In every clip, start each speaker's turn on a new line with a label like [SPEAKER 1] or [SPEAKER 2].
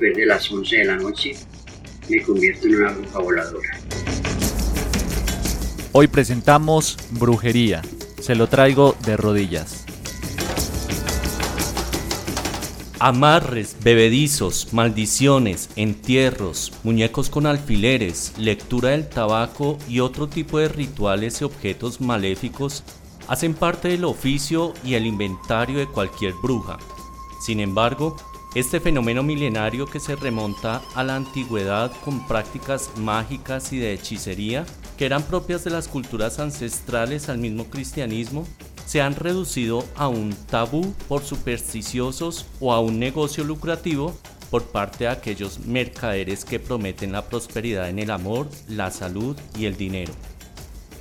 [SPEAKER 1] después de las 11 de la noche, me convierto en una bruja voladora.
[SPEAKER 2] Hoy presentamos Brujería. Se lo traigo de rodillas.
[SPEAKER 3] Amarres, bebedizos, maldiciones, entierros, muñecos con alfileres, lectura del tabaco y otro tipo de rituales y objetos maléficos hacen parte del oficio y el inventario de cualquier bruja. Sin embargo, este fenómeno milenario que se remonta a la antigüedad con prácticas mágicas y de hechicería que eran propias de las culturas ancestrales al mismo cristianismo, se han reducido a un tabú por supersticiosos o a un negocio lucrativo por parte de aquellos mercaderes que prometen la prosperidad en el amor, la salud y el dinero.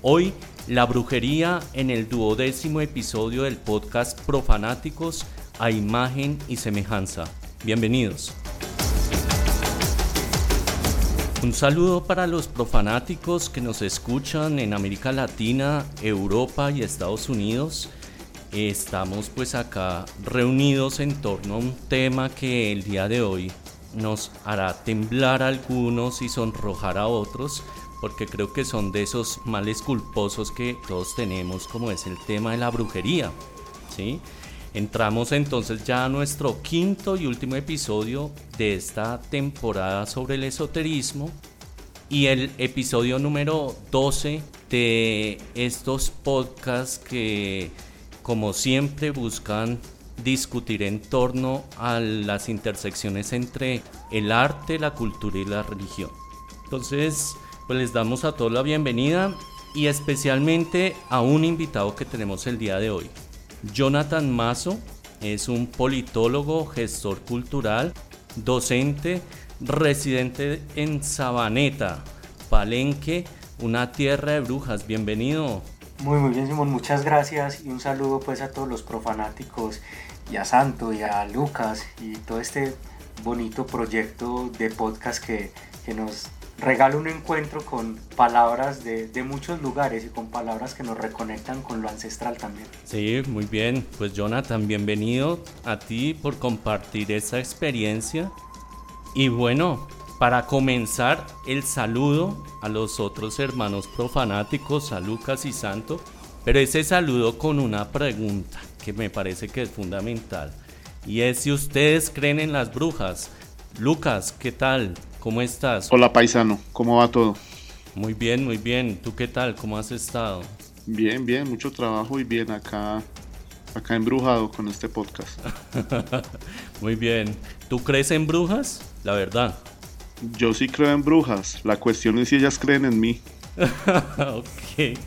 [SPEAKER 3] Hoy, la brujería en el duodécimo episodio del podcast Profanáticos a imagen y semejanza. Bienvenidos. Un saludo para los profanáticos que nos escuchan en América Latina, Europa y Estados Unidos. Estamos pues acá reunidos en torno a un tema que el día de hoy nos hará temblar a algunos y sonrojar a otros, porque creo que son de esos males culposos que todos tenemos, como es el tema de la brujería. ¿sí? Entramos entonces ya a nuestro quinto y último episodio de esta temporada sobre el esoterismo y el episodio número 12 de estos podcasts que como siempre buscan discutir en torno a las intersecciones entre el arte, la cultura y la religión. Entonces, pues les damos a todos la bienvenida y especialmente a un invitado que tenemos el día de hoy. Jonathan Mazo es un politólogo, gestor cultural, docente, residente en Sabaneta, Palenque, una tierra de brujas. Bienvenido.
[SPEAKER 4] Muy, muy bien, Simón. Muchas gracias y un saludo pues a todos los profanáticos y a Santo y a Lucas y todo este bonito proyecto de podcast que, que nos regala un encuentro con palabras de, de, muchos lugares y con palabras que nos reconectan con lo ancestral también.
[SPEAKER 3] Sí, muy bien. Pues Jonathan, bienvenido a ti por compartir esa experiencia. Y bueno, para comenzar, el saludo a los otros hermanos profanáticos, a Lucas y Santo, pero ese saludo con una pregunta que me parece que es fundamental. Y es si ustedes creen en las brujas. Lucas, ¿qué tal? ¿Cómo estás?
[SPEAKER 5] Hola paisano, ¿cómo va todo?
[SPEAKER 3] Muy bien, muy bien. ¿Tú qué tal? ¿Cómo has estado?
[SPEAKER 5] Bien, bien, mucho trabajo y bien acá, acá embrujado con este podcast.
[SPEAKER 3] muy bien. ¿Tú crees en brujas? La verdad.
[SPEAKER 5] Yo sí creo en brujas. La cuestión es si ellas creen en mí.
[SPEAKER 3] ok.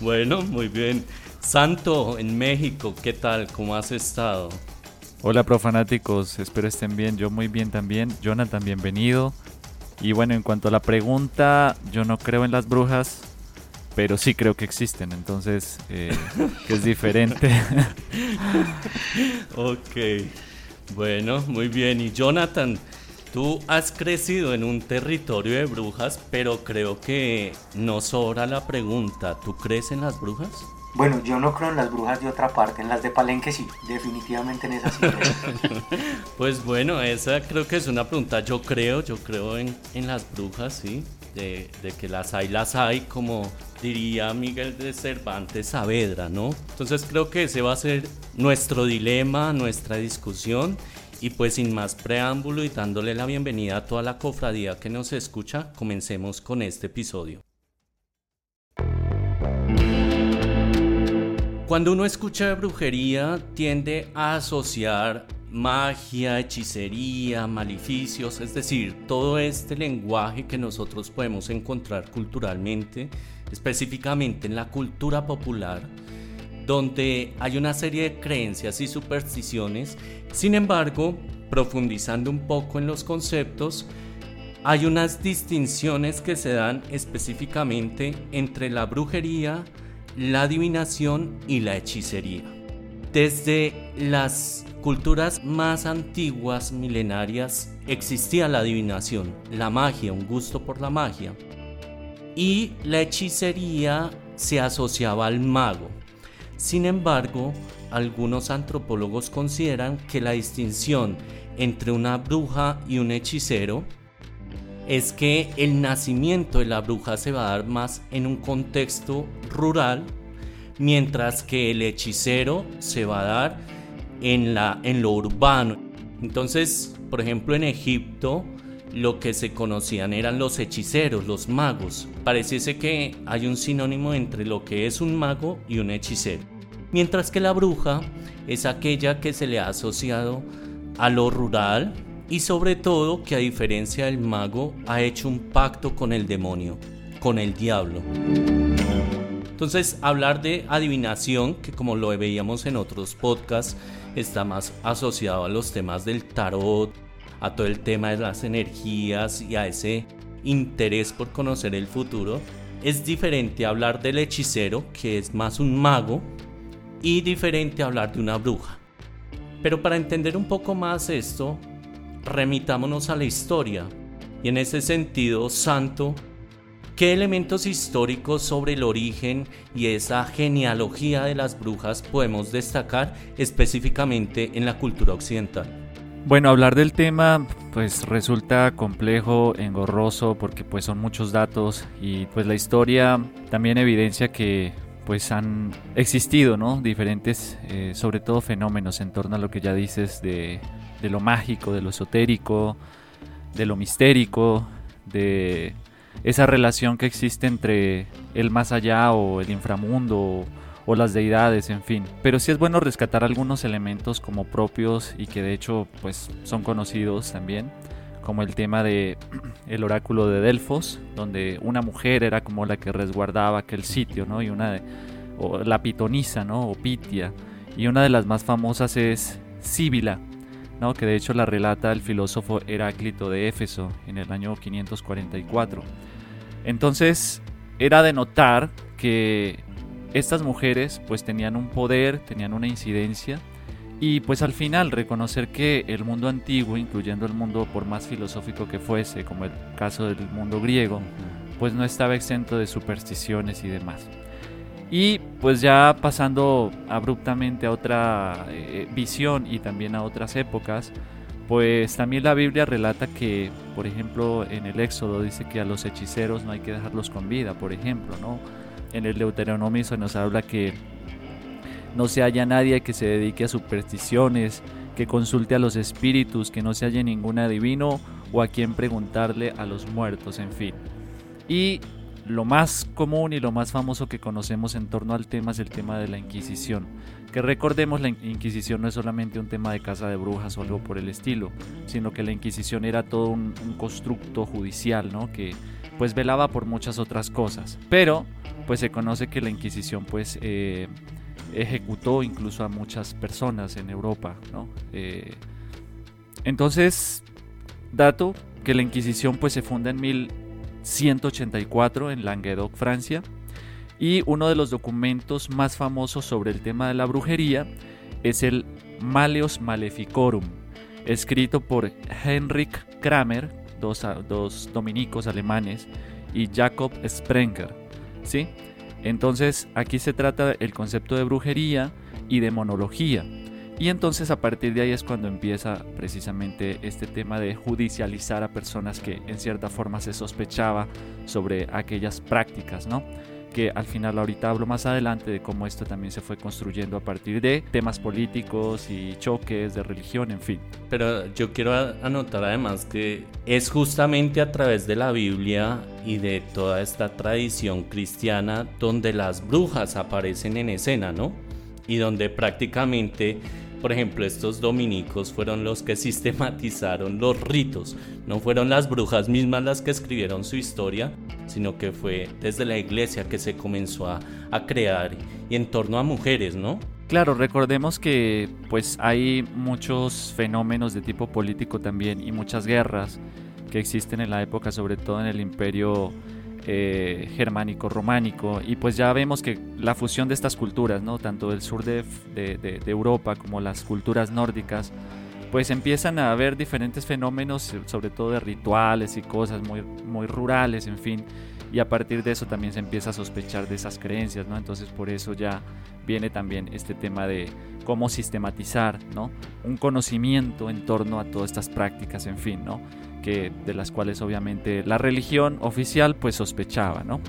[SPEAKER 3] Bueno, muy bien. Santo, en México, ¿qué tal? ¿Cómo has estado?
[SPEAKER 2] Hola profanáticos, espero estén bien, yo muy bien también. Jonathan, bienvenido. Y bueno, en cuanto a la pregunta, yo no creo en las brujas, pero sí creo que existen, entonces eh, es diferente.
[SPEAKER 3] ok, bueno, muy bien. Y Jonathan, tú has crecido en un territorio de brujas, pero creo que no sobra la pregunta, ¿tú crees en las brujas?
[SPEAKER 4] Bueno, yo no creo en las brujas de otra parte, en las de Palenque sí, definitivamente en esas sí.
[SPEAKER 3] pues bueno, esa creo que es una pregunta, yo creo, yo creo en, en las brujas, sí, de, de, que las hay, las hay, como diría Miguel de Cervantes Saavedra, ¿no? Entonces creo que ese va a ser nuestro dilema, nuestra discusión. Y pues sin más preámbulo y dándole la bienvenida a toda la cofradía que nos escucha, comencemos con este episodio. Cuando uno escucha brujería tiende a asociar magia, hechicería, maleficios, es decir, todo este lenguaje que nosotros podemos encontrar culturalmente, específicamente en la cultura popular, donde hay una serie de creencias y supersticiones. Sin embargo, profundizando un poco en los conceptos, hay unas distinciones que se dan específicamente entre la brujería, la adivinación y la hechicería. Desde las culturas más antiguas, milenarias, existía la adivinación, la magia, un gusto por la magia. Y la hechicería se asociaba al mago. Sin embargo, algunos antropólogos consideran que la distinción entre una bruja y un hechicero es que el nacimiento de la bruja se va a dar más en un contexto rural, mientras que el hechicero se va a dar en, la, en lo urbano. Entonces, por ejemplo, en Egipto, lo que se conocían eran los hechiceros, los magos. Pareciese que hay un sinónimo entre lo que es un mago y un hechicero. Mientras que la bruja es aquella que se le ha asociado a lo rural y sobre todo que a diferencia del mago ha hecho un pacto con el demonio, con el diablo. Entonces hablar de adivinación, que como lo veíamos en otros podcasts, está más asociado a los temas del tarot, a todo el tema de las energías y a ese interés por conocer el futuro, es diferente hablar del hechicero, que es más un mago, y diferente hablar de una bruja. Pero para entender un poco más esto, remitámonos a la historia. Y en ese sentido, Santo, ¿qué elementos históricos sobre el origen y esa genealogía de las brujas podemos destacar específicamente en la cultura occidental?
[SPEAKER 2] Bueno, hablar del tema pues resulta complejo, engorroso porque pues son muchos datos y pues la historia también evidencia que pues han existido, ¿no? Diferentes, eh, sobre todo fenómenos en torno a lo que ya dices de, lo mágico, de lo esotérico, de lo mistérico, de esa relación que existe entre el más allá o el inframundo o, las deidades, en fin. Pero sí es bueno rescatar algunos elementos como propios y que de hecho pues son conocidos también como el tema de el oráculo de Delfos, donde una mujer era como la que resguardaba aquel sitio, ¿no? Y una de, la pitonisa, ¿no? O Pitia. Y una de las más famosas es Síbila, ¿no? Que de hecho la relata el filósofo Heráclito de Éfeso en el año 544. Entonces, era de notar que estas mujeres pues tenían un poder, tenían una incidencia y pues al final reconocer que el mundo antiguo, incluyendo el mundo por más filosófico que fuese, como el caso del mundo griego, pues no estaba exento de supersticiones y demás. Y pues ya pasando abruptamente a otra eh, visión y también a otras épocas, pues también la Biblia relata que, por ejemplo, en el Éxodo dice que a los hechiceros no hay que dejarlos con vida, por ejemplo, ¿no? En el Deuteronomio se nos habla que no se haya nadie que se dedique a supersticiones, que consulte a los espíritus, que no se haya ningún adivino o a quien preguntarle a los muertos, en fin. Y lo más común y lo más famoso que conocemos en torno al tema es el tema de la Inquisición. Que recordemos, la Inquisición no es solamente un tema de casa de brujas o algo por el estilo, sino que la Inquisición era todo un, constructo judicial, ¿no? Que pues velaba por muchas otras cosas. Pero pues se conoce que la Inquisición pues eh, ejecutó incluso a muchas personas en Europa. Eh, entonces, dato que la Inquisición pues se funda en 1184 en Languedoc, Francia, y uno de los documentos más famosos sobre el tema de la brujería es el Maleus Maleficorum, escrito por Heinrich Kramer, dos, dos dominicos alemanes, y Jacob Sprenger. ¿sí? Entonces aquí se trata el concepto de brujería y de monología. Y entonces a partir de ahí es cuando empieza precisamente este tema de judicializar a personas que en cierta forma se sospechaba sobre aquellas prácticas, ¿no? que al final ahorita hablo más adelante de cómo esto también se fue construyendo a partir de temas políticos y choques de religión, en fin.
[SPEAKER 3] Pero yo quiero anotar además que es justamente a través de la Biblia y de toda esta tradición cristiana donde las brujas aparecen en escena, ¿no? Y donde prácticamente por ejemplo, estos dominicos fueron los que sistematizaron los ritos. No fueron las brujas mismas las que escribieron su historia, sino que fue desde la iglesia que se comenzó a, crear y en torno a mujeres, ¿no?
[SPEAKER 2] Claro, recordemos que pues hay muchos fenómenos de tipo político también y muchas guerras que existen en la época, sobre todo en el imperio eh, germánico, románico, y pues ya vemos que la fusión de estas culturas, ¿no? tanto del sur de, Europa como las culturas nórdicas, pues empiezan a haber diferentes fenómenos, sobre todo de rituales y cosas muy, muy rurales, en fin, y a partir de eso también se empieza a sospechar de esas creencias, ¿no? Entonces por eso ya viene también este tema de cómo sistematizar, ¿no? Un conocimiento en torno a todas estas prácticas, en fin, ¿no? De las cuales obviamente la religión oficial pues sospechaba, ¿no?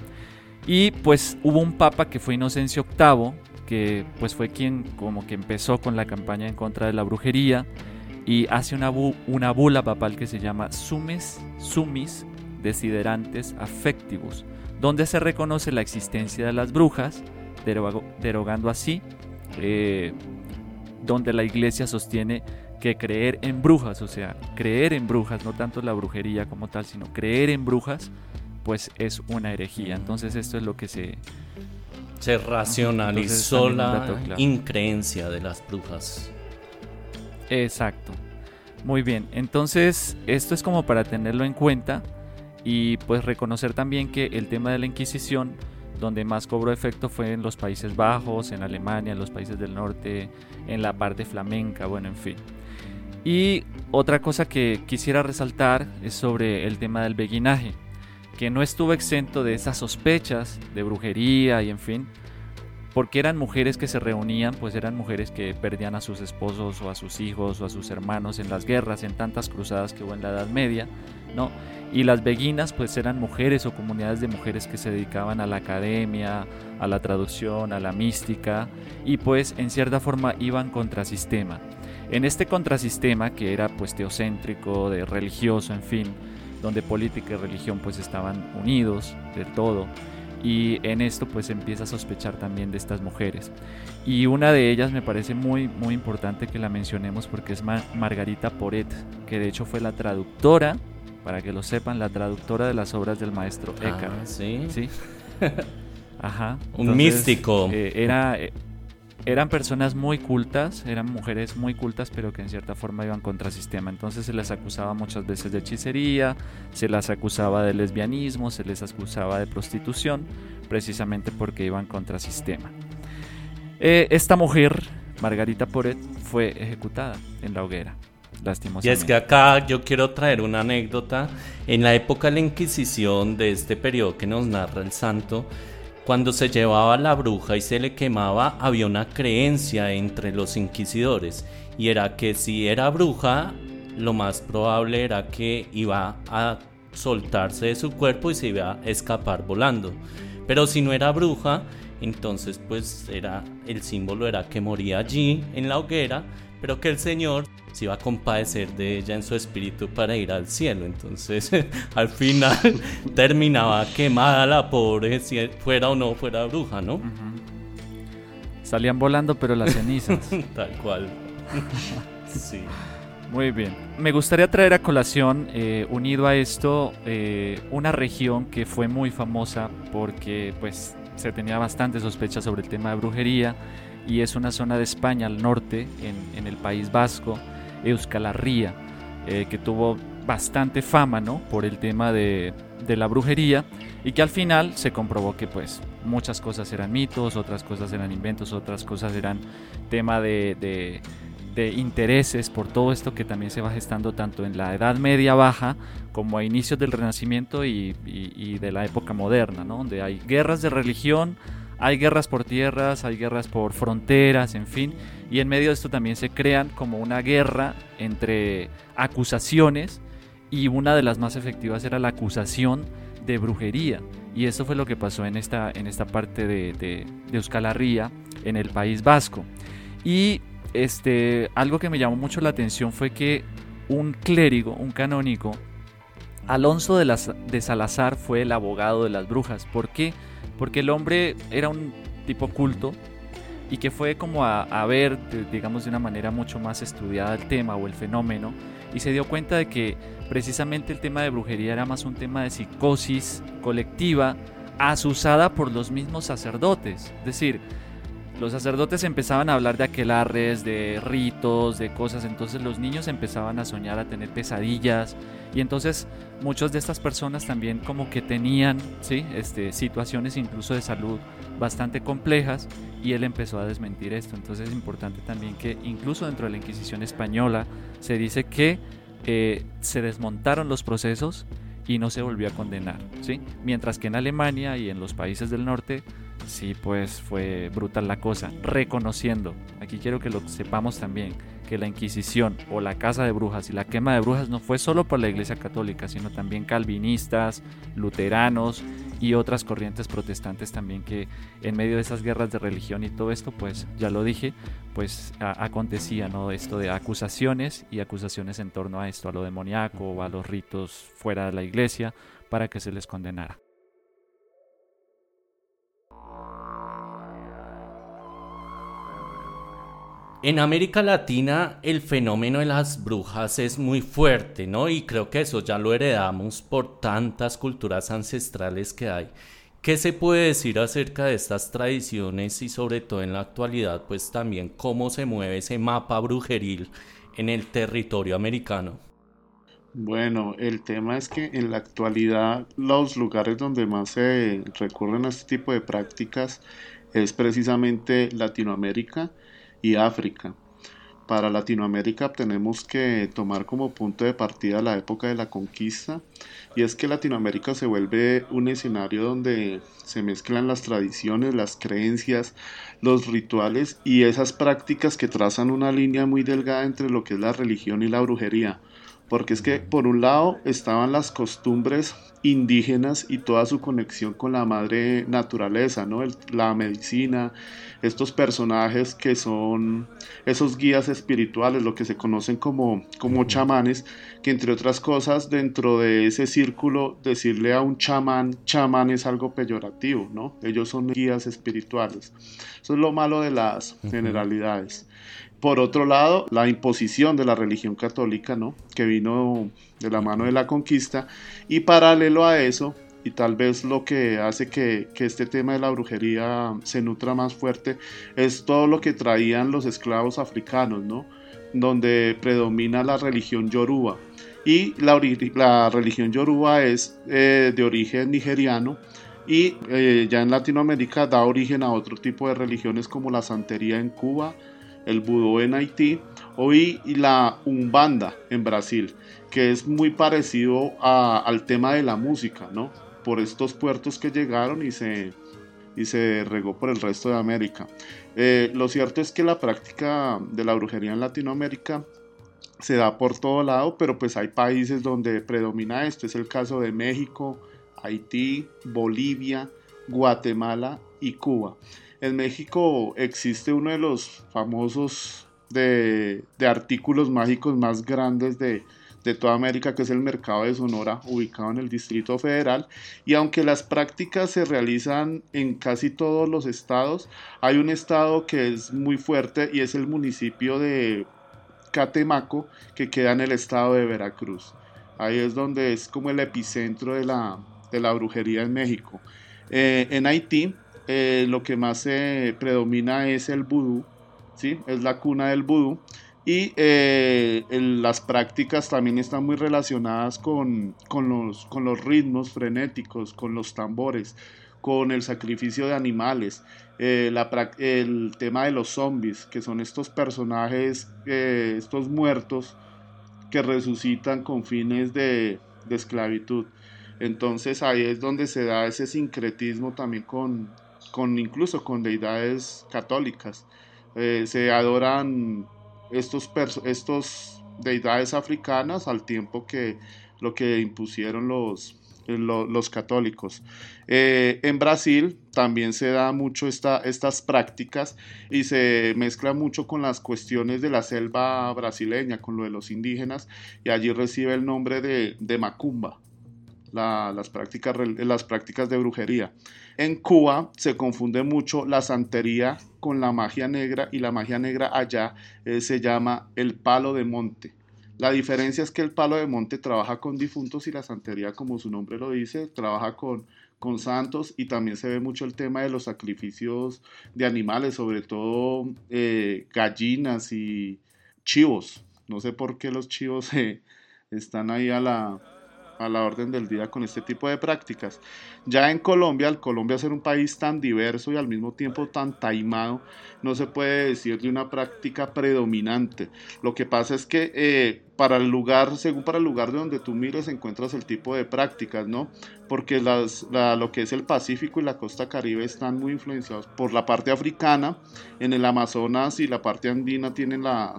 [SPEAKER 2] Y pues hubo un papa que fue Inocencio VIII, que pues fue quien como que empezó con la campaña en contra de la brujería y hace una, una bula papal que se llama Sumes Sumis Desiderantes Affectivus, donde se reconoce la existencia de las brujas, derogando así, eh, donde la iglesia sostiene que creer en brujas, o sea, creer en brujas, no tanto la brujería como tal, sino creer en brujas, pues es una herejía. Entonces esto es lo que se...
[SPEAKER 3] Se racionalizó la increencia de las brujas.
[SPEAKER 2] Exacto. Muy bien, entonces esto es como para tenerlo en cuenta y pues reconocer también que el tema de la Inquisición, donde más cobró efecto fue en los Países Bajos, en Alemania, en los países del norte, en la parte flamenca, bueno, en fin. Y otra cosa que quisiera resaltar es sobre el tema del beguinaje, que no estuvo exento de esas sospechas de brujería y en fin, porque eran mujeres que se reunían, pues eran mujeres que perdían a sus esposos o a sus hijos o a sus hermanos en las guerras, en tantas cruzadas que hubo en la Edad Media, ¿no? Y las beguinas pues eran mujeres o comunidades de mujeres que se dedicaban a la academia, a la traducción, a la mística y pues en cierta forma iban contrasistema. En este contrasistema que era pues teocéntrico, de religioso, en fin, donde política y religión pues estaban unidos del todo y en esto pues empieza a sospechar también de estas mujeres. Y una de ellas me parece muy muy importante que la mencionemos porque es Margarita Poret, que de hecho fue la traductora para que lo sepan, la traductora de las obras del maestro ah, Eckhart.
[SPEAKER 3] sí.
[SPEAKER 2] Sí. Ajá.
[SPEAKER 3] Un místico.
[SPEAKER 2] Eh, era, eh, eran personas muy cultas, eran mujeres muy cultas, pero que en cierta forma iban contra sistema. Entonces se les acusaba muchas veces de hechicería, se las acusaba de lesbianismo, se les acusaba de prostitución, precisamente porque iban contra sistema. Eh, esta mujer, Margarita Poret, fue ejecutada en la hoguera.
[SPEAKER 3] Y es que acá yo quiero traer una anécdota. En la época de la Inquisición, de este periodo que nos narra el santo, cuando se llevaba la bruja y se le quemaba, había una creencia entre los inquisidores. Y era que si era bruja, lo más probable era que iba a soltarse de su cuerpo y se iba a escapar volando. Pero si no era bruja, entonces pues era el símbolo era que moría allí en la hoguera, pero que el Señor se iba a compadecer de ella en su espíritu para ir al cielo. Entonces, al final terminaba quemada la pobre, si fuera o no fuera bruja, ¿no?
[SPEAKER 2] Salían volando, pero las cenizas.
[SPEAKER 3] Tal cual. sí.
[SPEAKER 2] Muy bien. Me gustaría traer a colación, eh, unido a esto, eh, una región que fue muy famosa porque pues se tenía bastante sospecha sobre el tema de brujería y es una zona de España al norte, en, en el País Vasco, Euskal Herria, eh, que tuvo bastante fama ¿no? por el tema de, de, la brujería y que al final se comprobó que pues muchas cosas eran mitos, otras cosas eran inventos, otras cosas eran tema de, de, intereses por todo esto que también se va gestando tanto en la Edad Media Baja como a inicios del Renacimiento y, y, y de la época moderna, ¿no? donde hay guerras de religión, hay guerras por tierras, hay guerras por fronteras, en fin, y en medio de esto también se crean como una guerra entre acusaciones y una de las más efectivas era la acusación de brujería. Y eso fue lo que pasó en esta, en esta parte de, Euskal Herria, en el País Vasco. Y este, algo que me llamó mucho la atención fue que un clérigo, un canónico, Alonso de, las, de Salazar fue el abogado de las brujas. ¿Por qué? porque el hombre era un tipo culto y que fue como a, ver, digamos, de una manera mucho más estudiada el tema o el fenómeno y se dio cuenta de que precisamente el tema de brujería era más un tema de psicosis colectiva asusada por los mismos sacerdotes. Es decir, los sacerdotes empezaban a hablar de aquelarres, de ritos, de cosas, entonces los niños empezaban a soñar, a tener pesadillas, y entonces muchas de estas personas también como que tenían ¿sí? este, situaciones incluso de salud bastante complejas, y él empezó a desmentir esto. Entonces es importante también que incluso dentro de la Inquisición española se dice que eh, se desmontaron los procesos y no se volvió a condenar, ¿sí? Mientras que en Alemania y en los países del norte sí pues fue brutal la cosa, reconociendo, aquí quiero que lo sepamos también, que la Inquisición o la Casa de Brujas y la quema de brujas no fue solo por la Iglesia Católica, sino también calvinistas, luteranos y otras corrientes protestantes también que en medio de esas guerras de religión y todo esto, pues ya lo dije, pues acontecía, ¿no? Esto de acusaciones y acusaciones en torno a esto, a lo demoníaco o a los ritos fuera de la iglesia para que se les condenara.
[SPEAKER 3] En América Latina el fenómeno de las brujas es muy fuerte, ¿no? Y creo que eso ya lo heredamos por tantas culturas ancestrales que hay. ¿Qué se puede decir acerca de estas tradiciones y sobre todo en la actualidad, pues también cómo se mueve ese mapa brujeril en el territorio americano?
[SPEAKER 5] Bueno, el tema es que en la actualidad los lugares donde más se recurren a este tipo de prácticas es precisamente Latinoamérica y África. Para Latinoamérica tenemos que tomar como punto de partida la época de la conquista y es que Latinoamérica se vuelve un escenario donde se mezclan las tradiciones, las creencias, los rituales y esas prácticas que trazan una línea muy delgada entre lo que es la religión y la brujería. Porque es que por un lado estaban las costumbres indígenas y toda su conexión con la madre naturaleza, ¿no? la medicina, estos personajes que son esos guías espirituales, lo que se conocen como, como chamanes, que entre otras cosas dentro de ese círculo decirle a un chamán, chamán es algo peyorativo, ¿no? Ellos son guías espirituales. Eso es lo malo de las generalidades. Por otro lado, la imposición de la religión católica, ¿no? Que vino de la mano de la conquista. Y paralelo a eso, y tal vez lo que hace que, este tema de la brujería se nutra más fuerte, es todo lo que traían los esclavos africanos, ¿no? Donde predomina la religión yoruba. Y la, la religión yoruba es eh, de origen nigeriano y eh, ya en Latinoamérica da origen a otro tipo de religiones como la santería en Cuba, el vudú en Haití hoy la umbanda en Brasil, que es muy parecido al tema de la música, ¿no? Por estos puertos que llegaron y se, y se regó por el resto de América. Eh, lo cierto es que la práctica de la brujería en Latinoamérica se da por todo lado, pero pues hay países donde predomina esto. Es el caso de México, Haití, Bolivia, Guatemala y Cuba. En México existe uno de los famosos de, artículos mágicos más grandes de, toda América, que es el mercado de Sonora, ubicado en el Distrito Federal. Y aunque las prácticas se realizan en casi todos los estados, hay un estado que es muy fuerte y es el municipio de Catemaco, que queda en el estado de Veracruz. Ahí es donde es como el epicentro de la, brujería en México. Eh, en Haití eh, lo que más se predomina es el vudú, ¿sí? es la cuna del vudú. Y eh, las prácticas también están muy relacionadas con, los, con los ritmos frenéticos, con los tambores, con el sacrificio de animales, eh, el tema de los zombies, que son estos personajes, estos muertos que resucitan con fines de, de esclavitud. Entonces ahí es donde se da ese sincretismo también con, con incluso con deidades católicas. Eh, se adoran estos, estos deidades africanas al tiempo que lo que impusieron los, los, católicos. Eh, en Brasil también se da mucho esta, estas prácticas y se mezcla mucho con las cuestiones de la selva brasileña, con lo de los indígenas, y allí recibe el nombre de, de macumba las, prácticas, las prácticas de brujería. En Cuba se confunde mucho la santería con la magia negra y la magia negra allá eh, se llama el palo de monte. La diferencia es que el palo de monte trabaja con difuntos y la santería, como su nombre lo dice, trabaja con, con santos y también se ve mucho el tema de los sacrificios de animales, sobre todo eh, gallinas y chivos. No sé por qué los chivos están ahí a la, a la orden del día con este tipo de prácticas. Ya en Colombia, al Colombia ser un país tan diverso y al mismo tiempo tan taimado, no se puede decir de una práctica predominante. Lo que pasa es que eh, para el lugar, según para el lugar de donde tú mires, encuentras el tipo de prácticas, ¿no? Porque lo que es el Pacífico y la costa caribe están muy influenciados por la parte africana, en el Amazonas y la parte andina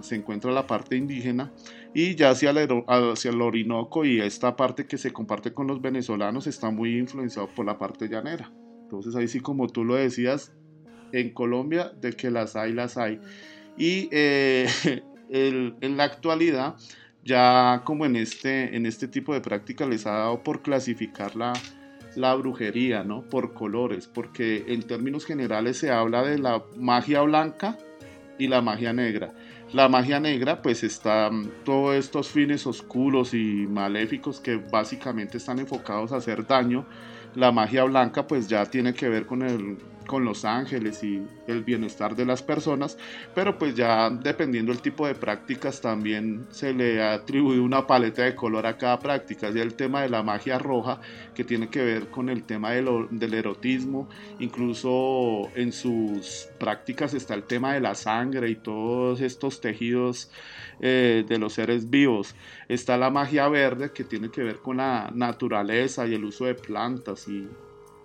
[SPEAKER 5] se encuentra la parte indígena, y ya hacia el, hacia el Orinoco y esta parte que se comparte con los venezolanos está muy influenciado por la parte llanera. Entonces ahí sí como tú lo decías, en Colombia de que las hay, las hay. Y eh, en la actualidad ya como en este, en este tipo de práctica les ha dado por clasificar la, la brujería, ¿no? Por colores, porque en términos generales se habla de la magia blanca y la magia negra. La magia negra, pues está todos estos fines oscuros y maléficos que básicamente están enfocados a hacer daño. La magia blanca, pues ya tiene que ver con el con los ángeles y el bienestar de las personas, pero pues ya dependiendo del tipo de prácticas también se le atribuye una paleta de color a cada práctica, y el tema de la magia roja que tiene que ver con el tema del erotismo, incluso en sus prácticas está el tema de la sangre y todos estos tejidos eh, de los seres vivos, está la magia verde que tiene que ver con la naturaleza y el uso de plantas y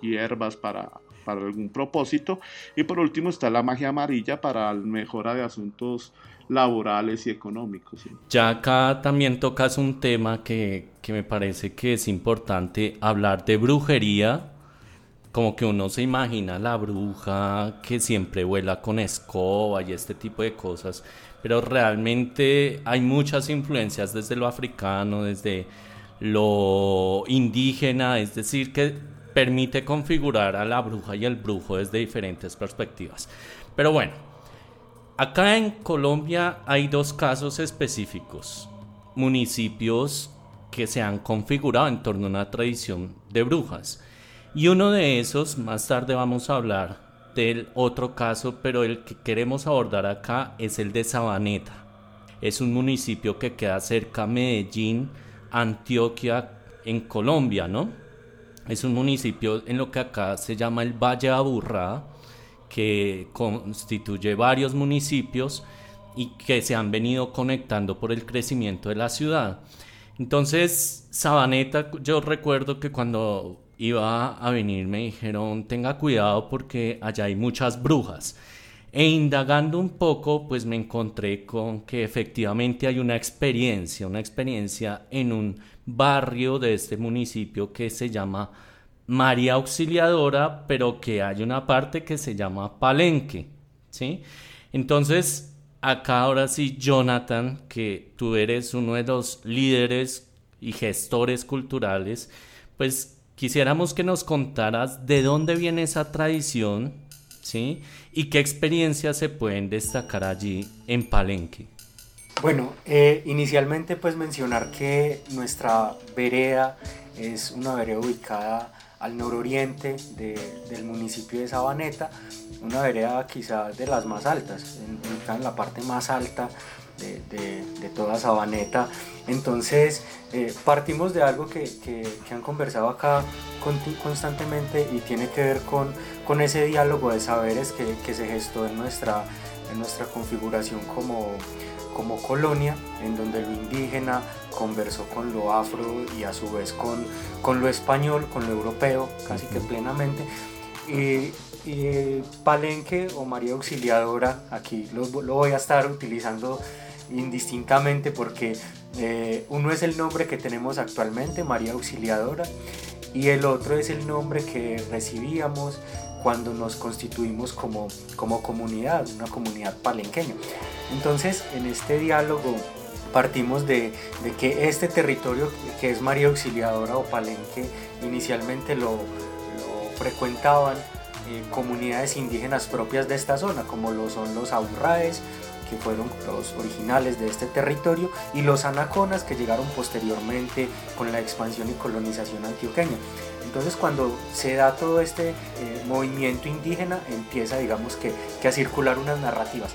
[SPEAKER 5] hierbas para para algún propósito. Y por último está la magia amarilla para mejora de asuntos laborales y económicos.
[SPEAKER 3] Ya acá también tocas un tema que, que me parece que es importante hablar de brujería. Como que uno se imagina la bruja que siempre vuela con escoba y este tipo de cosas, pero realmente hay muchas influencias desde lo africano, desde lo indígena, es decir, que permite configurar a la bruja y el brujo desde diferentes perspectivas. Pero bueno, acá en Colombia hay dos casos específicos, municipios que se han configurado en torno a una tradición de brujas. Y uno de esos, más tarde vamos a hablar del otro caso, pero el que queremos abordar acá es el de Sabaneta. Es un municipio que queda cerca a Medellín, Antioquia, en Colombia, ¿no? Es un municipio en lo que acá se llama el Valle Aburrá, que constituye varios municipios y que se han venido conectando por el crecimiento de la ciudad. Entonces, Sabaneta, yo recuerdo que cuando iba a venir me dijeron, tenga cuidado porque allá hay muchas brujas. E indagando un poco, pues me encontré con que efectivamente hay una experiencia, una experiencia en un barrio de este municipio que se llama María Auxiliadora, pero que hay una parte que se llama Palenque, ¿sí? Entonces, acá ahora sí, Jonathan, que tú eres uno de los líderes y gestores culturales, pues quisiéramos que nos contaras de dónde viene esa tradición, ¿sí? Y qué experiencias se pueden destacar allí en Palenque.
[SPEAKER 4] Bueno, eh, inicialmente pues mencionar que nuestra vereda es una vereda ubicada al nororiente del municipio de Sabaneta, una vereda quizás de las más altas, en, en la parte más alta de, toda Sabaneta. Entonces eh, partimos de algo que, han conversado acá constantemente y tiene que ver con, con ese diálogo de saberes que, se gestó en nuestra, en nuestra configuración como como colonia, en donde lo indígena conversó con lo afro y a su vez con, con lo español, con lo europeo, casi que plenamente. Y, Palenque o María Auxiliadora, aquí lo, voy a estar utilizando indistintamente porque eh, uno es el nombre que tenemos actualmente, María Auxiliadora, y el otro es el nombre que recibíamos cuando nos constituimos como, como comunidad, una comunidad palenqueña. Entonces, en este diálogo partimos de, que este territorio que es María Auxiliadora o Palenque inicialmente lo, frecuentaban eh, comunidades indígenas propias de esta zona, como lo son los aburraes, que fueron los originales de este territorio, y los anaconas que llegaron posteriormente con la expansión y colonización antioqueña. Entonces cuando se da todo este eh, movimiento indígena empieza digamos que, a circular unas narrativas.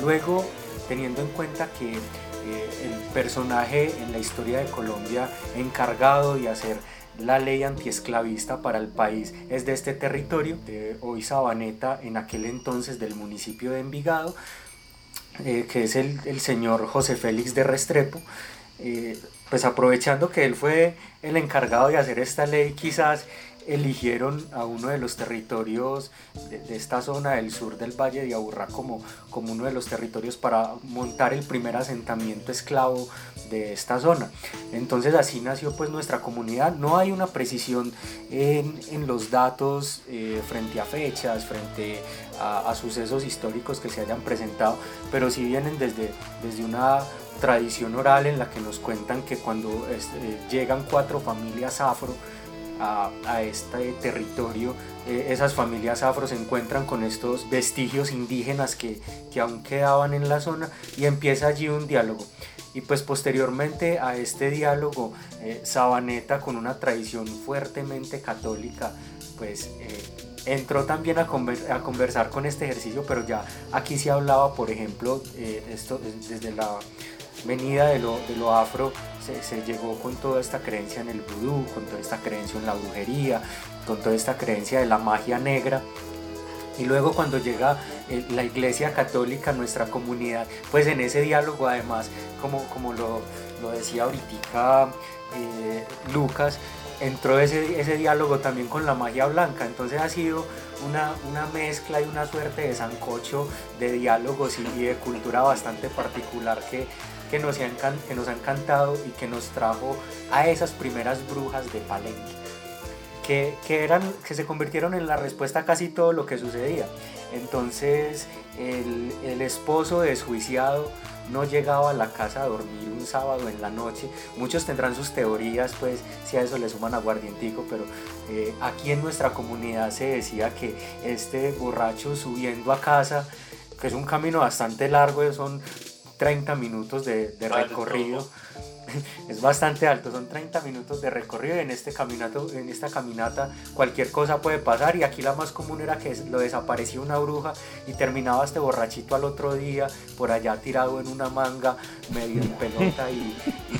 [SPEAKER 4] Luego teniendo en cuenta que eh, el personaje en la historia de Colombia encargado de hacer la ley antiesclavista para el país es de este territorio, de hoy Sabaneta, en aquel entonces del municipio de Envigado, eh, que es el, el, señor José Félix de Restrepo. Eh, pues aprovechando que él fue el encargado de hacer esta ley, quizás eligieron a uno de los territorios de, esta zona del sur del Valle de Aburrá como, como uno de los territorios para montar el primer asentamiento esclavo de esta zona. Entonces así nació pues nuestra comunidad. No hay una precisión en, en los datos eh, frente a fechas, frente a, sucesos históricos que se hayan presentado, pero sí vienen desde, desde una tradición oral en la que nos cuentan que cuando eh, llegan cuatro familias afro, a, este territorio, eh, esas familias afro se encuentran con estos vestigios indígenas que, que aún quedaban en la zona y empieza allí un diálogo. Y pues posteriormente a este diálogo, eh, Sabaneta con una tradición fuertemente católica, pues eh, entró también a, conversar con este ejercicio, pero ya aquí se hablaba, por ejemplo, esto desde la venida de lo, de lo afro se, llegó con toda esta creencia en el vudú, con toda esta creencia en la brujería, con toda esta creencia de la magia negra. Y luego cuando llega eh, la Iglesia Católica nuestra comunidad, pues en ese diálogo además, como, como lo, lo decía ahorita eh, Lucas, entró ese, ese, diálogo también con la magia blanca. Entonces ha sido una, una mezcla y una suerte de sancocho de diálogos y, de cultura bastante particular que, que nos, han, que encantado y que nos trajo a esas primeras brujas de Palenque. Que, que, eran, que se convirtieron en la respuesta a casi todo lo que sucedía. Entonces el, el esposo desjuiciado no llegaba a la casa a dormir un sábado en la noche. Muchos tendrán sus teorías, pues, si a eso le suman aguardientico, pero eh, aquí en nuestra comunidad se decía que este borracho subiendo a casa, que es un camino bastante largo, son 30 minutos de, recorrido. Es bastante alto, son 30 minutos de recorrido y en, este caminato, en esta caminata cualquier cosa puede pasar y aquí la más común era que lo desaparecía una bruja y terminaba este borrachito al otro día por allá tirado en una manga medio en pelota y,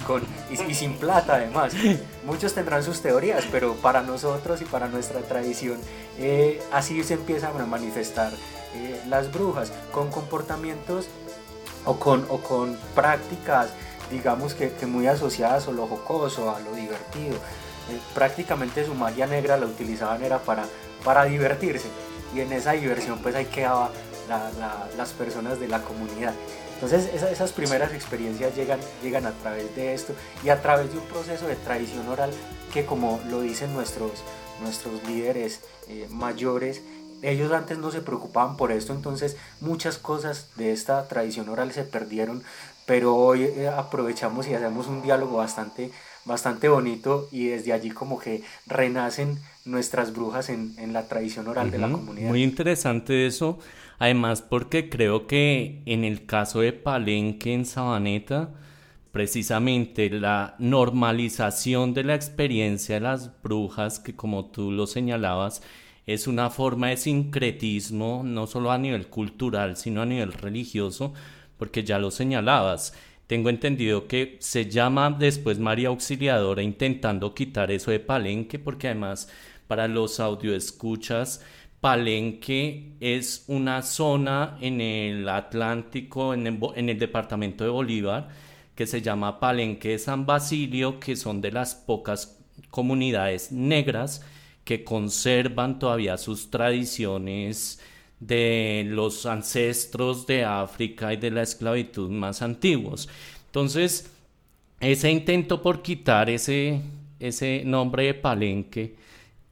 [SPEAKER 4] con, y, sin plata además. Muchos tendrán sus teorías, pero para nosotros y para nuestra tradición eh, así se empiezan a manifestar eh, las brujas con comportamientos o con, o con prácticas, digamos que, que, muy asociadas a lo jocoso, a lo divertido. Eh, prácticamente su magia negra la utilizaban era para, para divertirse y en esa diversión pues ahí quedaban las personas de la comunidad. Entonces esas primeras experiencias llegan, llegan a través de esto y a través de un proceso de tradición oral que como lo dicen nuestros, nuestros líderes eh, mayores, ellos antes no se preocupaban por esto, entonces muchas cosas de esta tradición oral se perdieron, pero hoy eh, aprovechamos y hacemos un diálogo bastante, bastante bonito y desde allí como que renacen nuestras brujas en, en la tradición oral de la comunidad.
[SPEAKER 3] Muy interesante eso, además porque creo que en el caso de Palenque en Sabaneta, precisamente la normalización de la experiencia de las brujas, que como tú lo señalabas, es una forma de sincretismo, no solo a nivel cultural, sino a nivel religioso, porque ya lo señalabas. Tengo entendido que se llama después María Auxiliadora intentando quitar eso de Palenque, porque además para los audioescuchas, Palenque es una zona en el Atlántico, en el, en el departamento de Bolívar, que se llama Palenque de San Basilio, que son de las pocas comunidades negras que conservan todavía sus tradiciones de los ancestros de África y de la esclavitud más antiguos. Entonces, ese intento por quitar ese, ese nombre de Palenque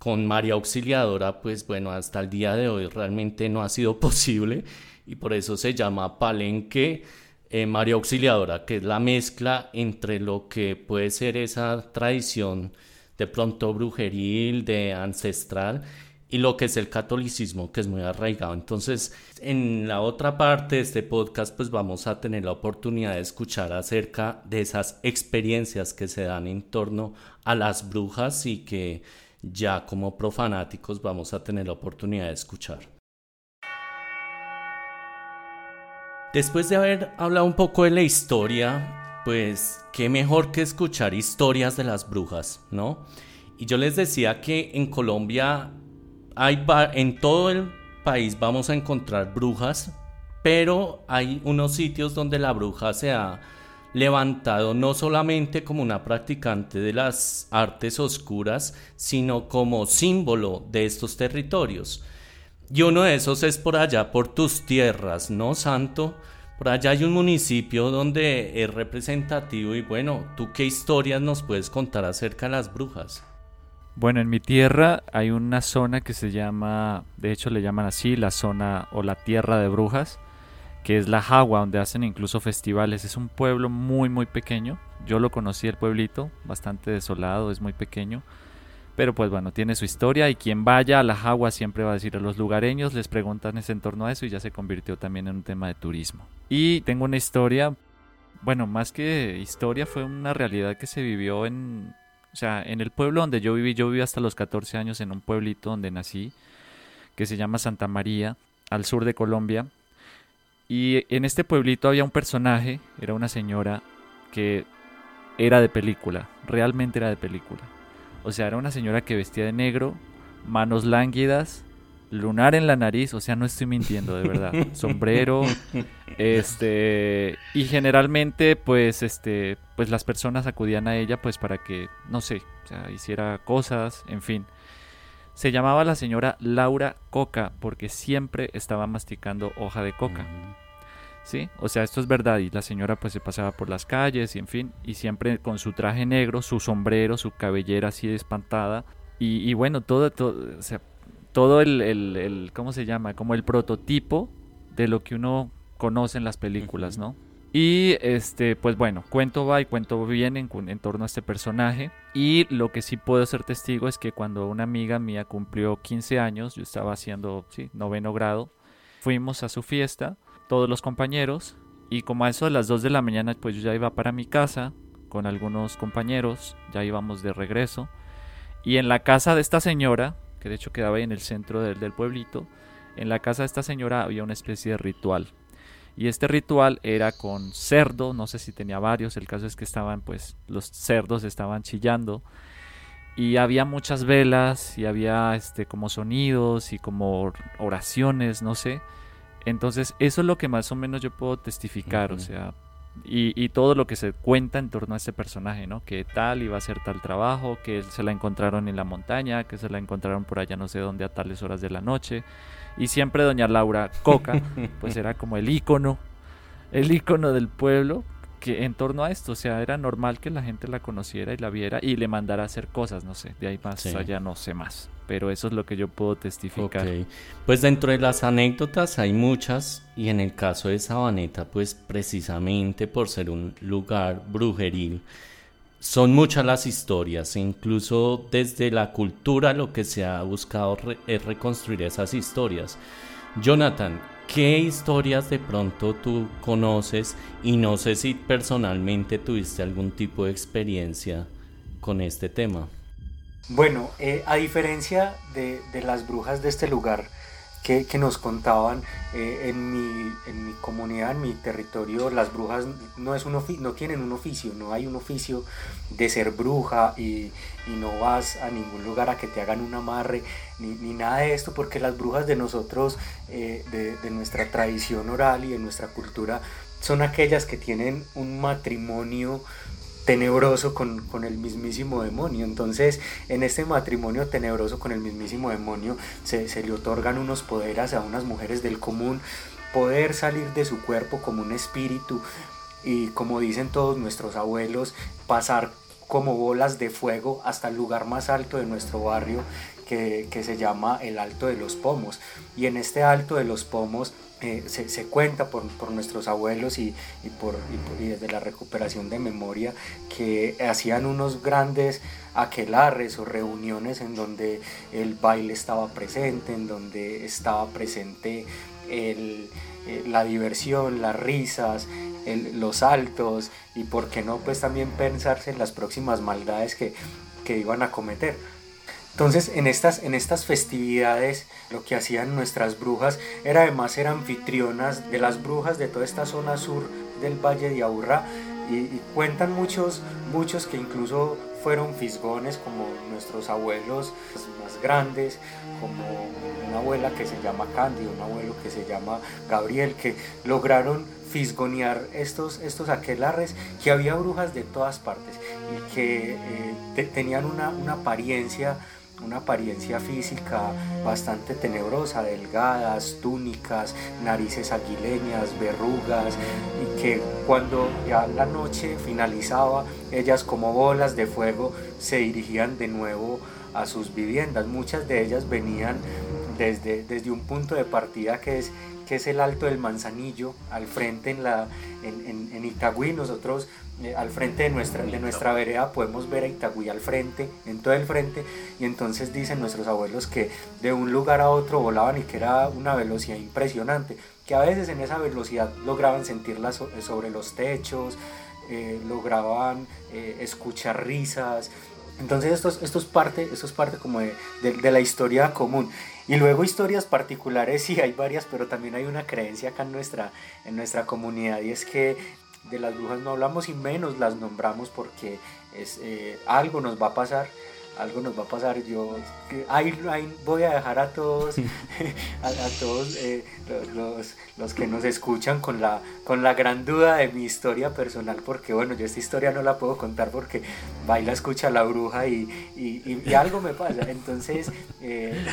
[SPEAKER 3] con María Auxiliadora, pues bueno, hasta el día de hoy realmente no ha sido posible y por eso se llama Palenque eh, María Auxiliadora, que es la mezcla entre lo que puede ser esa tradición de pronto brujeril, de ancestral, y lo que es el catolicismo, que es muy arraigado. Entonces, en la otra parte de este podcast, pues vamos a tener la oportunidad de escuchar acerca de esas experiencias que se dan en torno a las brujas y que ya como profanáticos vamos a tener la oportunidad de escuchar. Después de haber hablado un poco de la historia pues qué mejor que escuchar historias de las brujas, ¿no? Y yo les decía que en Colombia hay en todo el país vamos a encontrar brujas, pero hay unos sitios donde la bruja se ha levantado no solamente como una practicante de las artes oscuras, sino como símbolo de estos territorios. Y uno de esos es por allá, por tus tierras, ¿no, Santo? Por allá hay un municipio donde es representativo y bueno, ¿tú qué historias nos puedes contar acerca de las brujas?
[SPEAKER 2] Bueno, en mi tierra hay una zona que se llama, de hecho le llaman así, la zona o la tierra de brujas, que es la Jagua, donde hacen incluso festivales. Es un pueblo muy, muy pequeño. Yo lo conocí el pueblito, bastante desolado, es muy pequeño. Pero pues bueno, tiene su historia y quien vaya a la Jagua siempre va a decir a los lugareños, les preguntan en torno a eso y ya se convirtió también en un tema de turismo. Y tengo una historia, bueno, más que historia fue una realidad que se vivió en, o sea, en el pueblo donde yo viví, yo viví hasta los 14 años en un pueblito donde nací, que se llama Santa María, al sur de Colombia. Y en este pueblito había un personaje, era una señora que era de película, realmente era de película o sea, era una señora que vestía de negro, manos lánguidas, lunar en la nariz, o sea, no estoy mintiendo, de verdad. Sombrero, este, y generalmente, pues, este, pues las personas acudían a ella, pues, para que, no sé, o sea, hiciera cosas, en fin. Se llamaba la señora Laura Coca porque siempre estaba masticando hoja de coca. Mm. ¿Sí? O sea, esto es verdad y la señora pues se pasaba por las calles y en fin, y siempre con su traje negro, su sombrero, su cabellera así espantada y, bueno, todo, todo, o sea, todo el, el, ¿cómo se llama? Como el prototipo de lo que uno conoce en las películas, ¿no? Y este, pues bueno, cuento va y cuento bien en, en, torno a este personaje. Y lo que sí puedo ser testigo es que cuando una amiga mía cumplió 15 años, yo estaba haciendo, sí, noveno grado, fuimos a su fiesta todos los compañeros y como a eso de las 2 de la mañana pues yo ya iba para mi casa con algunos compañeros, ya íbamos de regreso y en la casa de esta señora, que de hecho quedaba ahí en el centro del, del pueblito, en la casa de esta señora había una especie de ritual. Y este ritual era con cerdo, no sé si tenía varios, el caso es que estaban pues los cerdos estaban chillando y había muchas velas y había este como sonidos y como oraciones, no sé. Entonces, eso es lo que más o menos yo puedo testificar, o sea, y, todo lo que se cuenta en torno a este personaje, ¿no? Que tal iba a hacer tal trabajo, que se la encontraron en la montaña, que se la encontraron por allá no sé dónde a tales horas de la noche. Y siempre doña Laura Coca, pues era como el ícono, el ícono del pueblo, que en torno a esto, o sea, era normal que la gente la conociera y la viera y le mandara a hacer cosas, no sé, de ahí más allá no sé más, pero eso es lo que yo puedo testificar.
[SPEAKER 3] Pues dentro de las anécdotas hay muchas y en el caso de Sabaneta, pues precisamente por ser un lugar brujeril, son muchas las historias, incluso desde la cultura lo que se ha buscado es reconstruir esas historias. Jonathan, ¿Qué historias de pronto tú conoces y no sé si personalmente tuviste algún tipo de experiencia con este tema?
[SPEAKER 4] Bueno, eh, a diferencia de, las brujas de este lugar, que, nos contaban eh, en, mi, comunidad, en mi territorio, las brujas no, es un no tienen un oficio, no hay un oficio de ser bruja y, no vas a ningún lugar a que te hagan un amarre ni, nada de esto, porque las brujas de nosotros, eh, de nuestra tradición oral y de nuestra cultura, son aquellas que tienen un matrimonio tenebroso con, con, el mismísimo demonio. Entonces, en este matrimonio tenebroso con el mismísimo demonio, se, se, le otorgan unos poderes a unas mujeres del común, poder salir de su cuerpo como un espíritu y, como dicen todos nuestros abuelos, pasar como bolas de fuego hasta el lugar más alto de nuestro barrio que, que se llama el Alto de los Pomos. Y en este Alto de los Pomos eh, se, cuenta por, por, nuestros abuelos y, y, por, y, desde la recuperación de memoria que hacían unos grandes aquelarres o reuniones en donde el baile estaba presente, en donde estaba presente el, eh, la diversión, las risas, el, los saltos y por qué no pues también pensarse en las próximas maldades que, que iban a cometer. Entonces, en estas, en estas festividades, lo que hacían nuestras brujas era además ser anfitrionas de las brujas de toda esta zona sur del Valle de Aburrá, y, cuentan muchos, muchos que incluso fueron fisgones como nuestros abuelos más grandes, como una abuela que se llama Candy, un abuelo que se llama Gabriel, que lograron fisgonear estos, estos aquelarres, que había brujas de todas partes y que eh, tenían una, una apariencia una apariencia física bastante tenebrosa, delgadas, túnicas, narices aguileñas, verrugas, y que cuando ya la noche finalizaba, ellas como bolas de fuego se dirigían de nuevo a sus viviendas. Muchas de ellas venían desde, desde un punto de partida que es que es el Alto del Manzanillo, al frente en, la, en, en, Itagüí. Nosotros eh, al frente de nuestra, de nuestra vereda podemos ver a Itagüí al frente, en todo el frente, y entonces dicen nuestros abuelos que de un lugar a otro volaban y que era una velocidad impresionante, que a veces en esa velocidad lograban sentirla sobre los techos, eh, lograban eh, escuchar risas. Entonces esto, esto, es parte, esto es parte como de, de, de la historia común. Y luego historias particulares, sí hay varias, pero también hay una creencia acá en nuestra, en nuestra comunidad y es que de las brujas no hablamos y menos las nombramos porque es, eh, algo nos va a pasar algo nos va a pasar. Yo ahí, voy a dejar a todos, a, todos eh, los, los, que nos escuchan con la, con la gran duda de mi historia personal, porque bueno, yo esta historia no la puedo contar porque baila, escucha la bruja y, y, y, algo me pasa. Entonces, eh,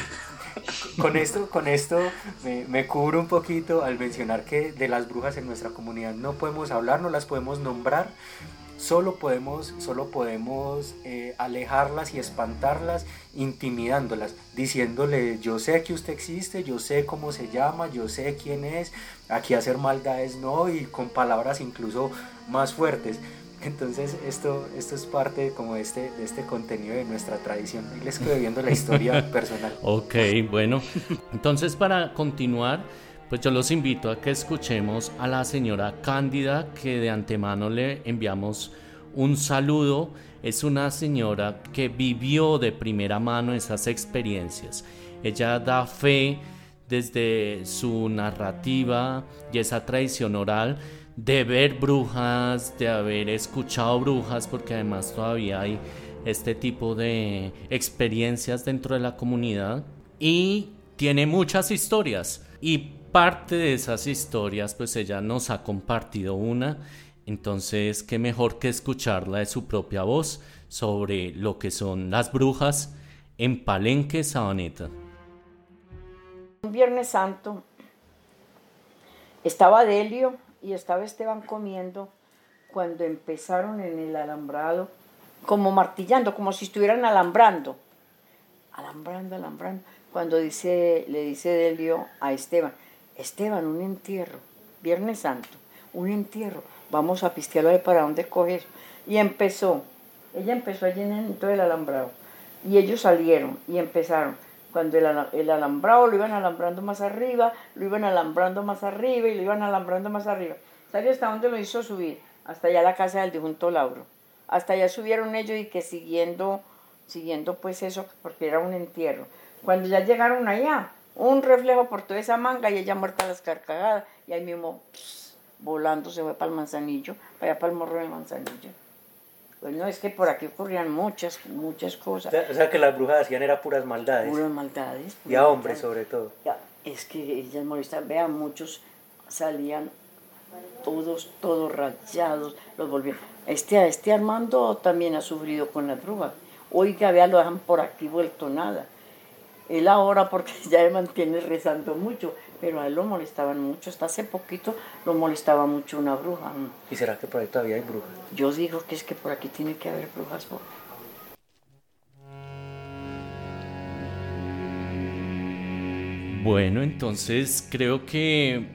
[SPEAKER 4] con esto, con esto me, cubro un poquito al mencionar que de las brujas en nuestra comunidad no podemos hablar, no las podemos nombrar, solo podemos, solo podemos eh, alejarlas y espantarlas intimidándolas, diciéndole yo sé que usted existe, yo sé cómo se llama, yo sé quién es, aquí hacer maldades no y con palabras incluso más fuertes. Entonces esto, esto es parte como de este, de este contenido de nuestra tradición. Les estoy viendo la historia personal.
[SPEAKER 3] Ok, bueno. Entonces para continuar, pues yo los invito a que escuchemos a la señora Cándida, que de antemano le enviamos un saludo. Es una señora que vivió de primera mano esas experiencias. Ella da fe desde su narrativa y esa tradición oral de ver brujas, de haber escuchado brujas, porque además todavía hay este tipo de experiencias dentro de la comunidad y tiene muchas historias. Y parte de esas historias pues ella nos ha compartido una. Entonces qué mejor que escucharla de su propia voz sobre lo que son las brujas en Palenque Sabaneta.
[SPEAKER 6] Un Viernes Santo estaba Delio y estaba Esteban comiendo cuando empezaron en el alambrado, como martillando, como si estuvieran alambrando. Alambrando, alambrando. Cuando dice, le dice Delio a Esteban, Esteban, un entierro, Viernes Santo, un entierro, vamos a pistearlo para dónde coger. Y empezó, ella empezó allí en todo el alambrado. Y ellos salieron y empezaron cuando el, alambrado lo iban alambrando más arriba, lo iban alambrando más arriba y lo iban alambrando más arriba. ¿Sabe hasta dónde lo hizo subir? Hasta allá la casa del difunto Lauro. Hasta allá subieron ellos y que siguiendo, siguiendo pues eso, porque era un entierro. Cuando ya llegaron allá, un reflejo por toda esa manga y ella muerta a las carcagadas y ahí mismo volando se fue para el manzanillo, para allá para el morro del manzanillo. Pues no, es que por aquí ocurrían muchas, muchas cosas.
[SPEAKER 4] O sea, que las brujas hacían era puras maldades.
[SPEAKER 6] Puras maldades.
[SPEAKER 4] y a hombres sobre todo.
[SPEAKER 6] es que ellas molestaban, vean, muchos salían todos, todos rayados, los volvían. Este, este Armando también ha sufrido con las brujas. Oiga, vea, lo dejan por aquí vuelto nada. Él ahora, porque ya se mantiene rezando mucho, pero a él lo molestaban mucho. Hasta hace poquito lo molestaba mucho una bruja.
[SPEAKER 4] ¿Y será que por ahí todavía hay brujas?
[SPEAKER 6] Yo digo que es que por aquí tiene que haber brujas.
[SPEAKER 3] Bueno, entonces creo que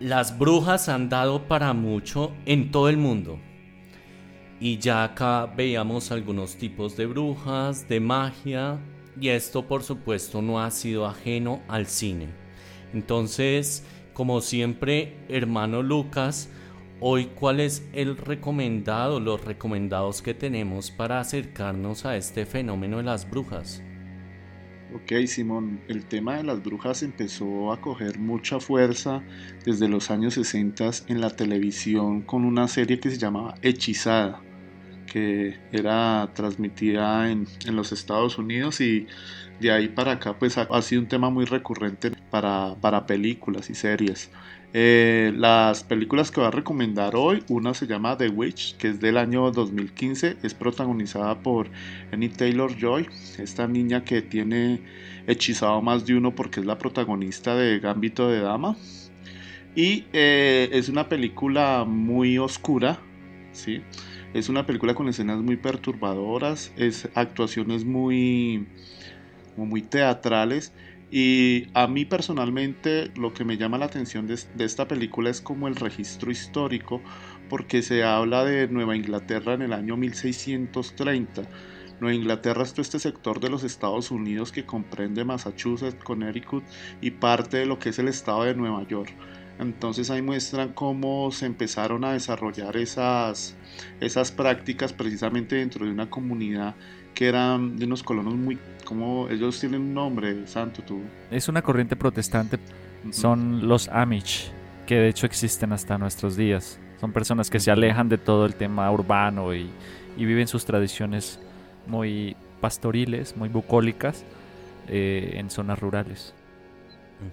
[SPEAKER 3] las brujas han dado para mucho en todo el mundo. Y ya acá veíamos algunos tipos de brujas, de magia, y esto por supuesto no ha sido ajeno al cine. Entonces, como siempre, hermano Lucas, hoy cuál es el recomendado, los recomendados que tenemos para acercarnos a este fenómeno de las brujas.
[SPEAKER 5] Ok, Simón, el tema de las brujas empezó a coger mucha fuerza desde los años 60 en la televisión con una serie que se llamaba Hechizada, que era transmitida en, en los Estados Unidos y de ahí para acá pues ha, ha sido un tema muy recurrente para, películas y series. Eh, las películas que voy a recomendar hoy, una se llama The Witch, que es del año 2015, es protagonizada por Annie Taylor Joy, esta niña que tiene hechizado más de uno porque es la protagonista de Gambito de Dama. Y eh, es una película muy oscura, ¿sí? Es una película con escenas muy perturbadoras, es actuaciones muy, muy teatrales y a mí personalmente lo que me llama la atención de, esta película es como el registro histórico, porque se habla de Nueva Inglaterra en el año 1630. Nueva Inglaterra es todo este sector de los Estados Unidos que comprende Massachusetts, Connecticut y parte de lo que es el estado de Nueva York. Entonces ahí muestran cómo se empezaron a desarrollar esas, esas prácticas precisamente dentro de una comunidad que eran de unos colonos muy, como ellos tienen un nombre, Santo, tú.
[SPEAKER 2] Es una corriente protestante, son los Amish, que de hecho existen hasta nuestros días. Son personas que se alejan de todo el tema urbano y, y viven sus tradiciones muy pastoriles, muy bucólicas eh, en zonas rurales.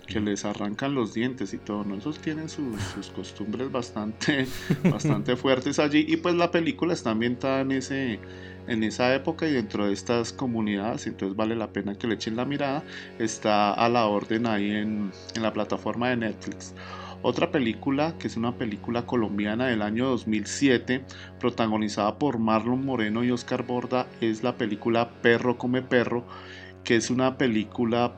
[SPEAKER 5] Que les arrancan los dientes y todo, ¿no? Esos tienen sus, costumbres bastante, bastante fuertes allí. Y pues la película está ambientada en ese, en esa época y dentro de estas comunidades, entonces vale la pena que le echen la mirada, está a la orden ahí en, en, la plataforma de Netflix. Otra película, que es una película colombiana del año 2007, protagonizada por Marlon Moreno y Oscar Borda, es la película Perro come perro, que es una película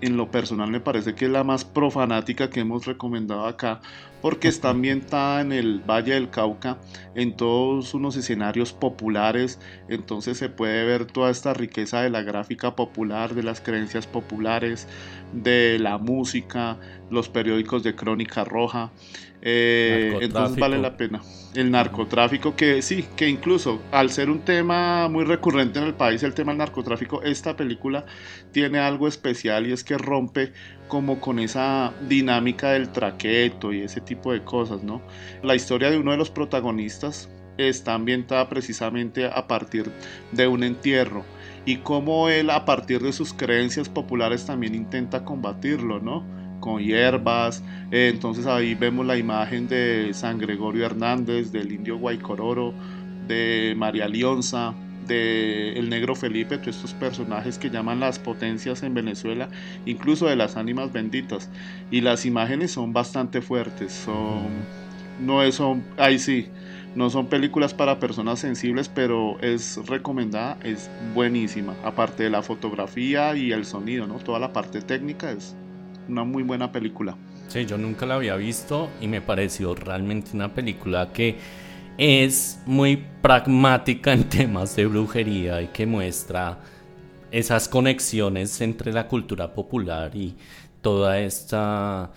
[SPEAKER 5] en lo personal me parece que es la más profanática que hemos recomendado acá, porque está ambientada en el Valle del Cauca, en todos unos escenarios populares, entonces se puede ver toda esta riqueza de la gráfica popular, de las creencias populares, de la música, los periódicos de crónica roja. Eh, entonces vale la pena. El narcotráfico, que sí, que incluso al ser un tema muy recurrente en el país, el tema del narcotráfico, esta película tiene algo especial y es que rompe como con esa dinámica del traqueto y ese tipo de cosas, ¿no? La historia de uno de los protagonistas está ambientada precisamente a partir de un entierro y cómo él a partir de sus creencias populares también intenta combatirlo, ¿no? Con hierbas. Eh, entonces ahí vemos la imagen de San Gregorio Hernández, del indio Guaycororo, de María Lionza, de el negro Felipe, todos estos personajes que llaman las potencias en Venezuela, incluso de las ánimas benditas. Y las imágenes son bastante fuertes, son, no son, ahí sí, no son películas para personas sensibles, pero es recomendada, es buenísima. Aparte de la fotografía y el sonido, ¿no? Toda la parte técnica es una muy buena película.
[SPEAKER 3] Sí, yo nunca la había visto y me pareció realmente una película que es muy pragmática en temas de brujería y que muestra esas conexiones entre la cultura popular y toda esta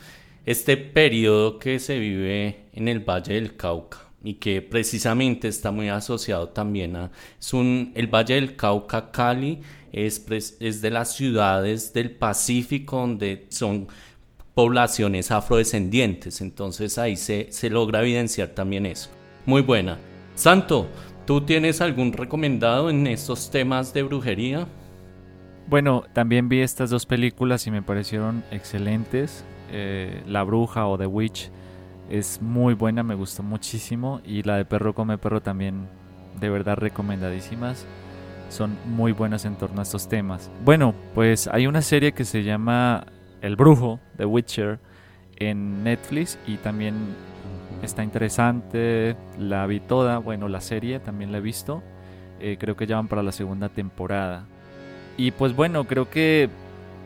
[SPEAKER 3] este periodo que se vive en el Valle del Cauca y que precisamente está muy asociado también a es un, el Valle del Cauca Cali es, es de las ciudades del Pacífico donde son poblaciones afrodescendientes entonces ahí se, se logra evidenciar también eso muy buena Santo ¿tú tienes algún recomendado en estos temas de brujería?
[SPEAKER 2] Bueno, también vi estas dos películas y me parecieron excelentes. Eh, la Bruja o The Witch es muy buena, me gustó muchísimo. Y la de Perro Come Perro también, de verdad recomendadísimas. Son muy buenas en torno a estos temas. Bueno, pues hay una serie que se llama El Brujo, The Witcher, en Netflix y también está interesante. La vi toda, bueno, la serie también la he visto. Eh, creo que ya van para la segunda temporada. Y pues bueno, creo que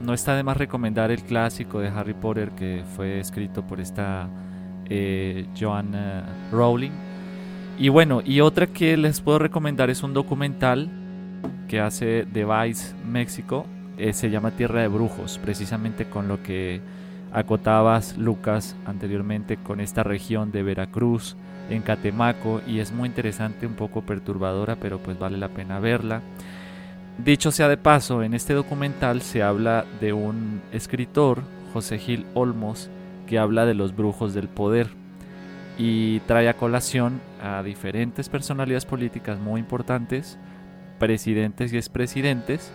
[SPEAKER 2] no está de más recomendar el clásico de Harry Potter que fue escrito por esta eh, Joanna Rowling. Y bueno, y otra que les puedo recomendar es un documental que hace The Vice México. Eh, se llama Tierra de Brujos, precisamente con lo que acotabas, Lucas, anteriormente con esta región de Veracruz, en Catemaco, y es muy interesante, un poco perturbadora, pero pues vale la pena verla. Dicho sea de paso, en este documental se habla de un escritor, José Gil Olmos, que habla de los brujos del poder y trae a colación a diferentes personalidades políticas muy importantes, presidentes y expresidentes,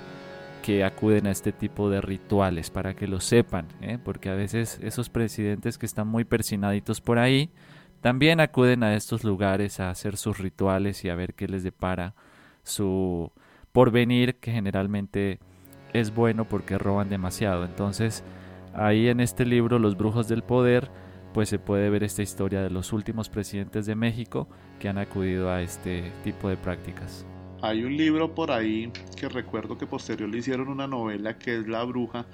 [SPEAKER 2] que acuden a este tipo de rituales para que lo sepan, ¿eh? porque a veces esos presidentes que están muy persinaditos por ahí, también acuden a estos lugares a hacer sus rituales y a ver qué les depara su porvenir, que generalmente es bueno porque roban demasiado. Entonces, ahí en este libro, Los Brujos del Poder, pues se puede ver esta historia de los últimos presidentes de México que han acudido a este tipo de prácticas.
[SPEAKER 5] Hay un libro por ahí que recuerdo que posterior le hicieron una novela que es La Bruja,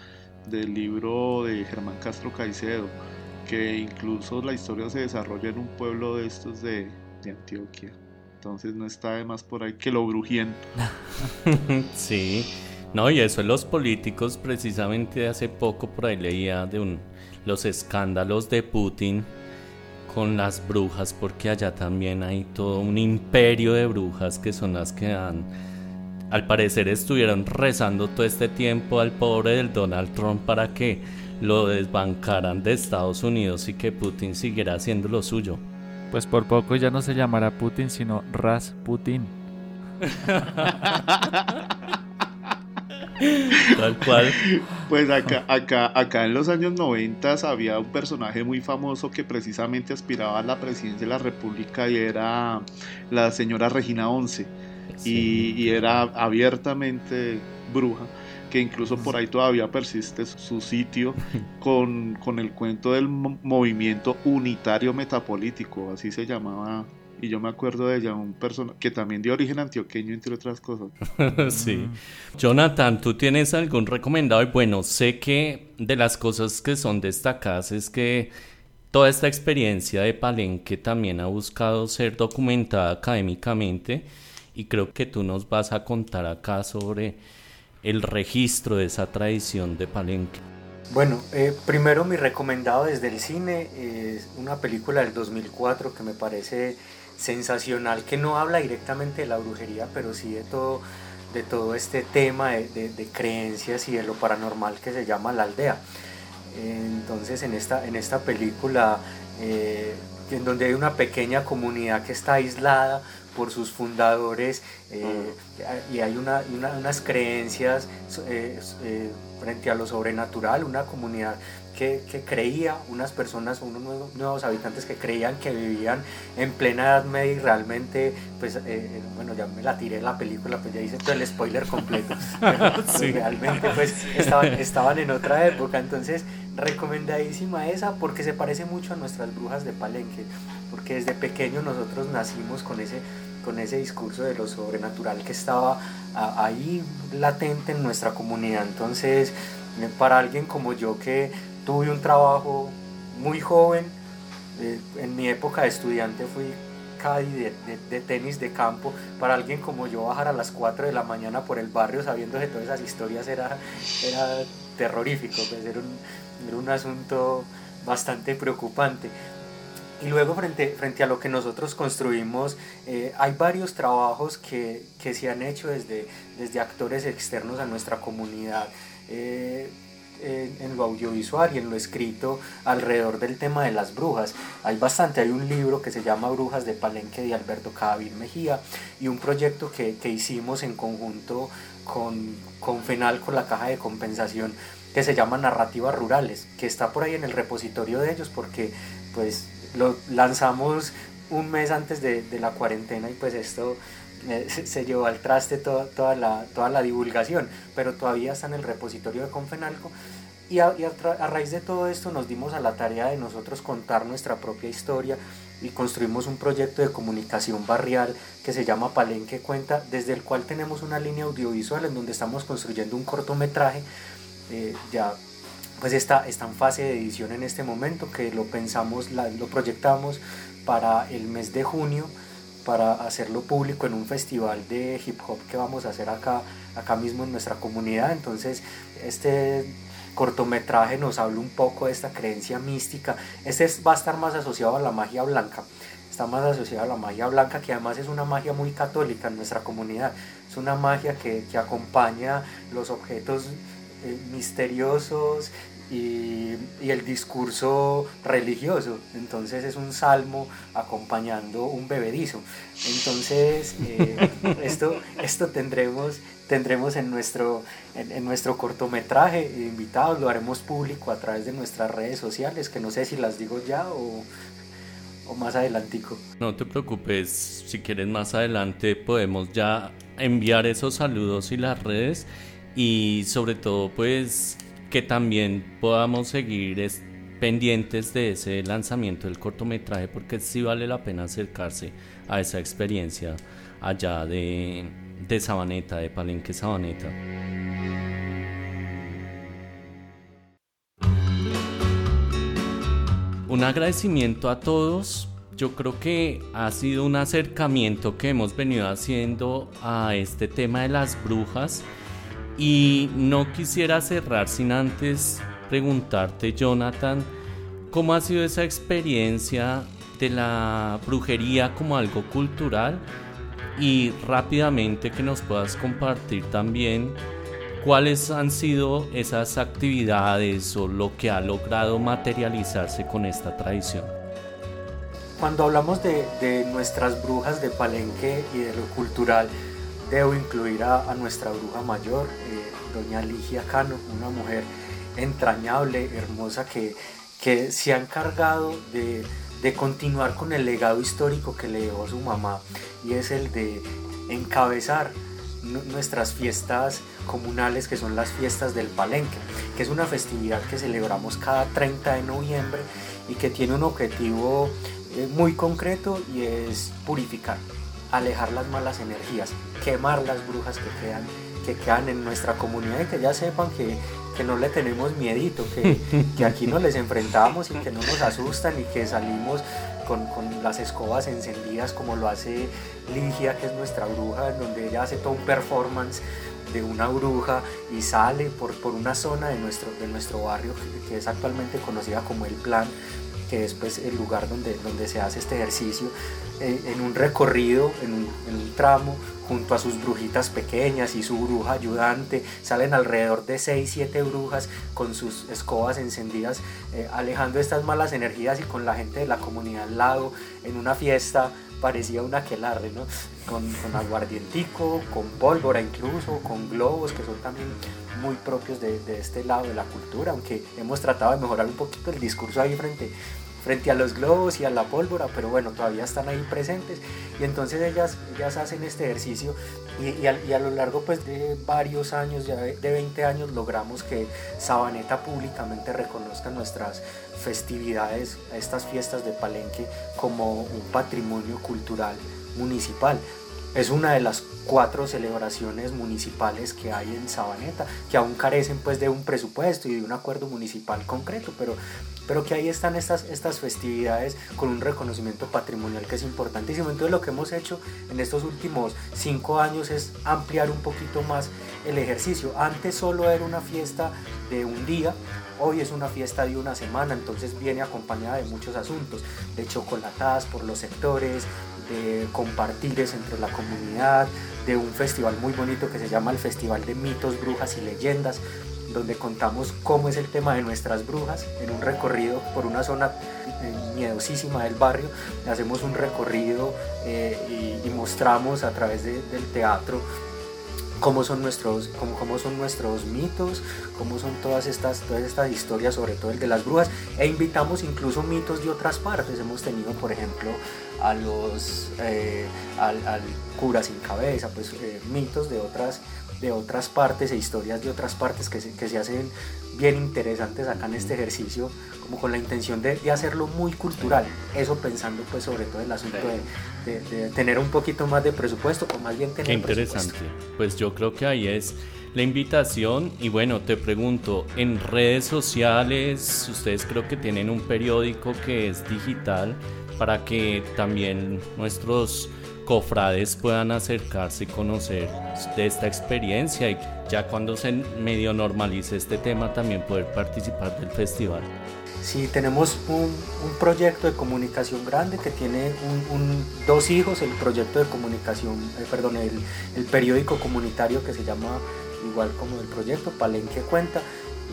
[SPEAKER 5] del libro de Germán Castro Caicedo que incluso la historia se desarrolla en un pueblo de estos de, Antioquia. Entonces no está de más por ahí que lo brujien.
[SPEAKER 3] sí, no, y eso en los políticos, precisamente hace poco por ahí leía de un, los escándalos de Putin con las brujas, porque allá también hay todo un imperio de brujas que son las que han, al parecer estuvieron rezando todo este tiempo al pobre del Donald Trump para que lo desbancaran de Estados Unidos y que Putin siguiera haciendo lo suyo.
[SPEAKER 2] Pues por poco ya no se llamará Putin, sino Rasputin.
[SPEAKER 3] Tal cual.
[SPEAKER 5] Pues acá, acá, acá en los años 90 había un personaje muy famoso que precisamente aspiraba a la presidencia de la República y era la señora Regina Once. y, era abiertamente bruja que incluso por ahí todavía persiste su sitio con, el cuento del movimiento unitario metapolítico, así se llamaba y yo me acuerdo de ella, un persona que también de origen antioqueño, entre otras cosas.
[SPEAKER 3] sí. Mm. Jonathan, ¿tú tienes algún recomendado? Y bueno, sé que de las cosas que son destacadas es que toda esta experiencia de Palenque también ha buscado ser documentada académicamente y creo que tú nos vas a contar acá sobre el registro de esa tradición de Palenque?
[SPEAKER 4] Bueno, eh, primero mi recomendado desde el cine es una película del 2004 que me parece sensacional, que no habla directamente de la brujería, pero sí de todo, de todo este tema de, creencias y de lo paranormal que se llama La Aldea. Entonces en esta, en esta película, eh, en donde hay una pequeña comunidad que está aislada por sus fundadores eh, y hay unas creencias eh, eh, frente a lo sobrenatural, una comunidad que, creía, unas personas, unos nuevos, habitantes que creían que vivían en plena Edad Media y realmente, pues, bueno, ya me la tiré la película, pues ya hice todo el spoiler completo. Realmente, pues, estaban, estaban en otra época, entonces, recomendadísima esa porque se parece mucho a nuestras brujas de Palenque, porque desde pequeño nosotros nacimos con ese con ese discurso de lo sobrenatural que estaba ahí latente en nuestra comunidad. Entonces, eh, para alguien como yo que tuve un trabajo muy joven, eh, en mi época de estudiante fui caddy de, tenis de campo, para alguien como yo bajar a las 4 de la mañana por el barrio sabiendo de todas esas historias era, era terrorífico, pues era un, era un asunto bastante preocupante. Y luego frente, frente a lo que nosotros construimos, eh, hay varios trabajos que, que, se han hecho desde, desde actores externos a nuestra comunidad. Eh, en, lo audiovisual y en lo escrito alrededor del tema de las brujas. Hay bastante, hay un libro que se llama Brujas de Palenque de Alberto Cavil Mejía y un proyecto que, que hicimos en conjunto con, con FENAL, con la Caja de Compensación, que se llama Narrativas Rurales, que está por ahí en el repositorio de ellos porque pues lo lanzamos un mes antes de, de la cuarentena y pues esto eh, se, llevó al traste toda, la, toda la divulgación, pero todavía está en el repositorio de Confenalco. Y, a, a, raíz de todo esto nos dimos a la tarea de nosotros contar nuestra propia historia y construimos un proyecto de comunicación barrial que se llama Palenque Cuenta, desde el cual tenemos una línea audiovisual en donde estamos construyendo un cortometraje eh, ya pues está, está en fase de edición en este momento, que lo pensamos, lo proyectamos para el mes de junio, para hacerlo público en un festival de hip hop que vamos a hacer acá, acá mismo en nuestra comunidad. Entonces, este cortometraje nos habla un poco de esta creencia mística. Este va a estar más asociado a la magia blanca. está más asociado a la magia blanca, que además es una magia muy católica en nuestra comunidad. Es una magia que, que acompaña los objetos eh, misteriosos y, y, el discurso religioso. Entonces es un salmo acompañando un bebedizo. Entonces eh, esto, esto tendremos, tendremos en nuestro, en, en, nuestro cortometraje invitados, lo haremos público a través de nuestras redes sociales, que no sé si las digo ya o, o más adelantico.
[SPEAKER 3] No te preocupes, si quieres más adelante podemos ya enviar esos saludos y las redes y sobre todo pues que también podamos seguir pendientes de ese lanzamiento del cortometraje porque sí vale la pena acercarse a esa experiencia allá de, de Sabaneta, de Palenque Sabaneta. Un agradecimiento a todos. Yo creo que ha sido un acercamiento que hemos venido haciendo a este tema de las brujas y no quisiera cerrar sin antes preguntarte, Jonathan, ¿cómo ha sido esa experiencia de la brujería como algo cultural? Y rápidamente que nos puedas compartir también cuáles han sido esas actividades o lo que ha logrado materializarse con esta tradición.
[SPEAKER 4] Cuando hablamos de, de nuestras brujas de Palenque y de lo cultural, debo incluir a, nuestra bruja mayor, eh, doña Ligia Cano, una mujer entrañable, hermosa, que, que se ha encargado de, de, continuar con el legado histórico que le dejó su mamá y es el de encabezar nuestras fiestas comunales que son las fiestas del Palenque, que es una festividad que celebramos cada 30 de noviembre y que tiene un objetivo eh, muy concreto y es purificar, alejar las malas energías, quemar las brujas que quedan, que quedan en nuestra comunidad y que ya sepan que, que no le tenemos miedito, que, que, aquí nos les enfrentamos y que no nos asustan y que salimos con, con, las escobas encendidas como lo hace Ligia, que es nuestra bruja, donde ella hace todo un performance de una bruja y sale por, por una zona de nuestro, de nuestro barrio que es actualmente conocida como el plan que es pues el lugar donde, donde se hace este ejercicio, eh, en un recorrido, en un, en un, tramo, junto a sus brujitas pequeñas y su bruja ayudante, salen alrededor de 6, 7 brujas con sus escobas encendidas, eh, alejando estas malas energías y con la gente de la comunidad al lado, en una fiesta parecía un aquelarre, ¿no? Con, con aguardientico, con pólvora incluso, con globos que son también muy propios de, de, este lado de la cultura, aunque hemos tratado de mejorar un poquito el discurso ahí frente, frente a los globos y a la pólvora, pero bueno, todavía están ahí presentes y entonces ellas, ellas hacen este ejercicio y, a, y a, lo largo pues de varios años, ya de, de 20 años, logramos que Sabaneta públicamente reconozca nuestras festividades, estas fiestas de Palenque como un patrimonio cultural municipal. Es una de las cuatro celebraciones municipales que hay en Sabaneta, que aún carecen pues de un presupuesto y de un acuerdo municipal concreto, pero, pero que ahí están estas, estas festividades con un reconocimiento patrimonial que es importantísimo. Entonces lo que hemos hecho en estos últimos cinco años es ampliar un poquito más el ejercicio. Antes solo era una fiesta de un día, hoy es una fiesta de una semana, entonces viene acompañada de muchos asuntos, de chocolatadas por los sectores, de compartires entre la comunidad, de un festival muy bonito que se llama el Festival de Mitos, Brujas y Leyendas, donde contamos cómo es el tema de nuestras brujas en un recorrido por una zona miedosísima del barrio. Hacemos un recorrido eh, y, mostramos a través de, del teatro cómo son nuestros, cómo, cómo, son nuestros mitos, cómo son todas estas, todas estas historias, sobre todo el de las brujas, e invitamos incluso mitos de otras partes. Hemos tenido, por ejemplo, a los eh, al, al, cura sin cabeza, pues eh, mitos de otras, de otras partes e historias de otras partes que se, que se hacen bien interesantes acá en este ejercicio, como con la intención de, de hacerlo muy cultural, eso pensando pues sobre todo el asunto de, de, de, tener un poquito más de presupuesto, o más bien tener
[SPEAKER 3] Qué interesante, pues yo creo que ahí es la invitación. Y bueno, te pregunto, en redes sociales, ustedes creo que tienen un periódico que es digital para que también nuestros cofrades puedan acercarse y conocer de esta experiencia y ya cuando se medio normalice este tema también poder participar del festival.
[SPEAKER 4] Sí, tenemos un, proyecto de comunicación grande que tiene dos hijos, el proyecto de comunicación, eh, perdón, el, el, periódico comunitario que se llama igual como el proyecto Palenque Cuenta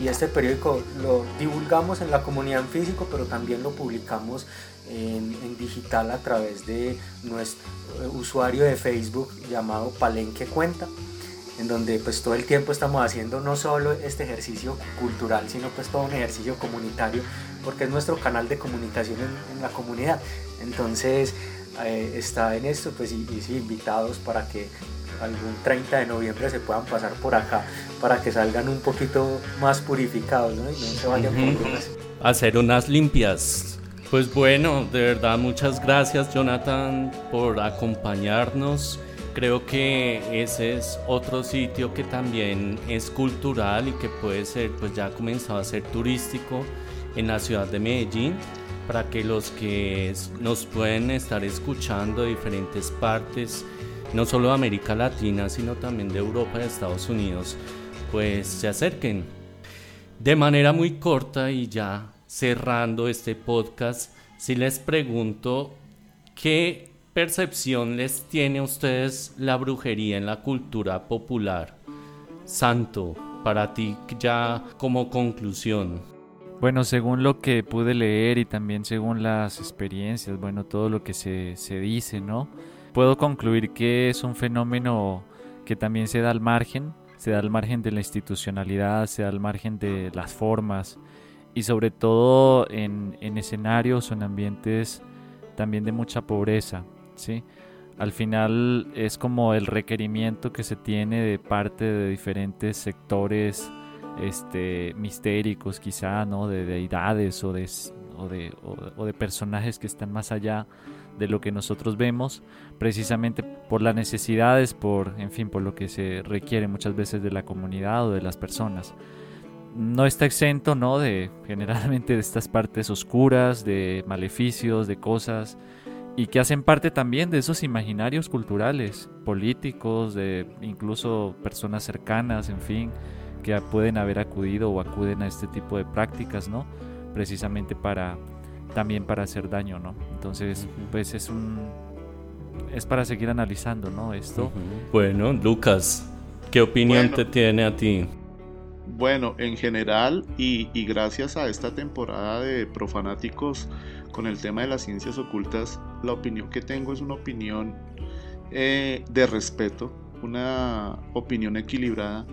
[SPEAKER 4] y este periódico lo divulgamos en la comunidad en físico, pero también lo publicamos en, en digital a través de nuestro eh, usuario de Facebook llamado Palenque Cuenta en donde pues todo el tiempo estamos haciendo no solo este ejercicio cultural, sino pues todo un ejercicio comunitario, porque es nuestro canal de comunicación en, la comunidad. Entonces eh, está en esto, pues y, sí, invitados para que algún 30 de noviembre se puedan pasar por acá, para que salgan un poquito más purificados, ¿no? Y no se vayan
[SPEAKER 3] por Hacer unas limpias. Pues bueno, de verdad muchas gracias Jonathan por acompañarnos. Creo que ese es otro sitio que también es cultural y que puede ser, pues ya ha comenzado a ser turístico en la ciudad de Medellín para que los que nos pueden estar escuchando de diferentes partes, no solo de América Latina, sino también de Europa y Estados Unidos, pues se acerquen. De manera muy corta y ya cerrando este podcast, si les pregunto qué percepción les tiene a ustedes la brujería en la cultura popular? Santo, para ti ya como conclusión.
[SPEAKER 2] Bueno, según lo que pude leer y también según las experiencias, bueno, todo lo que se, se dice, ¿no? Puedo concluir que es un fenómeno que también se da al margen, se da al margen de la institucionalidad, se da al margen de las formas y sobre todo en, en escenarios o en ambientes también de mucha pobreza. ¿Sí? Al final es como el requerimiento que se tiene de parte de diferentes sectores este, mistéricos quizá, ¿no? De deidades o de, o de, o de personajes que están más allá de lo que nosotros vemos, precisamente por las necesidades, por, en fin, por lo que se requiere muchas veces de la comunidad o de las personas. No está exento, ¿no? De generalmente de estas partes oscuras, de maleficios, de cosas y que hacen parte también de esos imaginarios culturales, políticos, de incluso personas cercanas, en fin, que pueden haber acudido o acuden a este tipo de prácticas, ¿no? Precisamente para también para hacer daño, ¿no? Entonces, pues es un es para seguir analizando, ¿no? Esto.
[SPEAKER 3] Bueno, Lucas, ¿qué opinión te tiene a ti?
[SPEAKER 5] Bueno, en general y, gracias a esta temporada de profanáticos con el tema de las ciencias ocultas, la opinión que tengo es una opinión eh, de respeto, una opinión equilibrada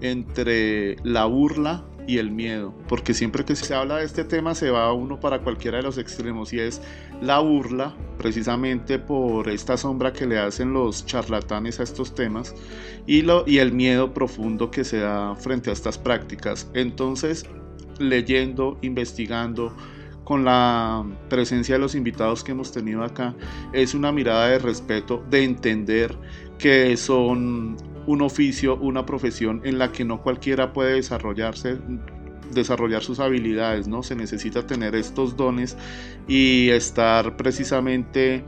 [SPEAKER 5] entre la burla y el miedo, porque siempre que se habla de este tema se va uno para cualquiera de los extremos y es la burla precisamente por esta sombra que le hacen los charlatanes a estos temas y, lo, y el miedo profundo que se da frente a estas prácticas. Entonces, leyendo, investigando, con la presencia de los invitados que hemos tenido acá, es una mirada de respeto, de entender que son un oficio, una profesión en la que no cualquiera puede desarrollarse desarrollar sus habilidades, ¿no? Se necesita tener estos dones y estar precisamente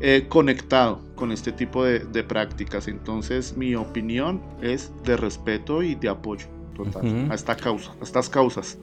[SPEAKER 5] eh, conectado con este tipo de, prácticas. Entonces, mi opinión es de respeto y de apoyo total a esta causa, a estas causas.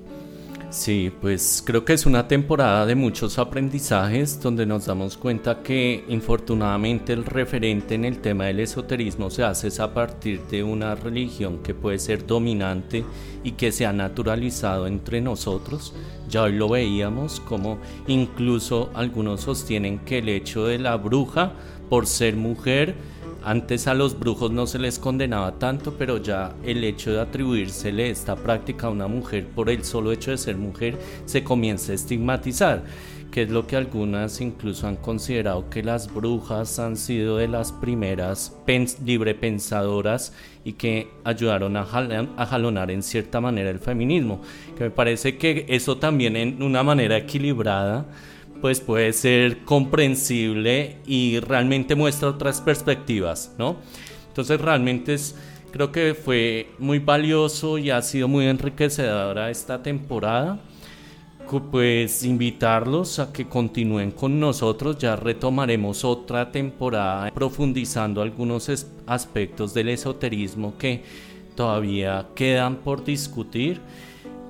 [SPEAKER 3] Sí, pues creo que es una temporada de muchos aprendizajes donde nos damos cuenta que infortunadamente el referente en el tema del esoterismo se hace a partir de una religión que puede ser dominante y que se ha naturalizado entre nosotros. Ya hoy lo veíamos como incluso algunos sostienen que el hecho de la bruja por ser mujer antes a los brujos no se les condenaba tanto, pero ya el hecho de atribuírsele esta práctica a una mujer por el solo hecho de ser mujer se comienza a estigmatizar, que es lo que algunas incluso han considerado que las brujas han sido de las primeras librepensadoras y que ayudaron a, a jalonar en cierta manera el feminismo, que me parece que eso también en una manera equilibrada pues puede ser comprensible y realmente muestra otras perspectivas, ¿no? Entonces realmente es, creo que fue muy valioso y ha sido muy enriquecedora esta temporada pues invitarlos a que continúen con nosotros. Ya retomaremos otra temporada profundizando algunos aspectos del esoterismo que todavía quedan por discutir.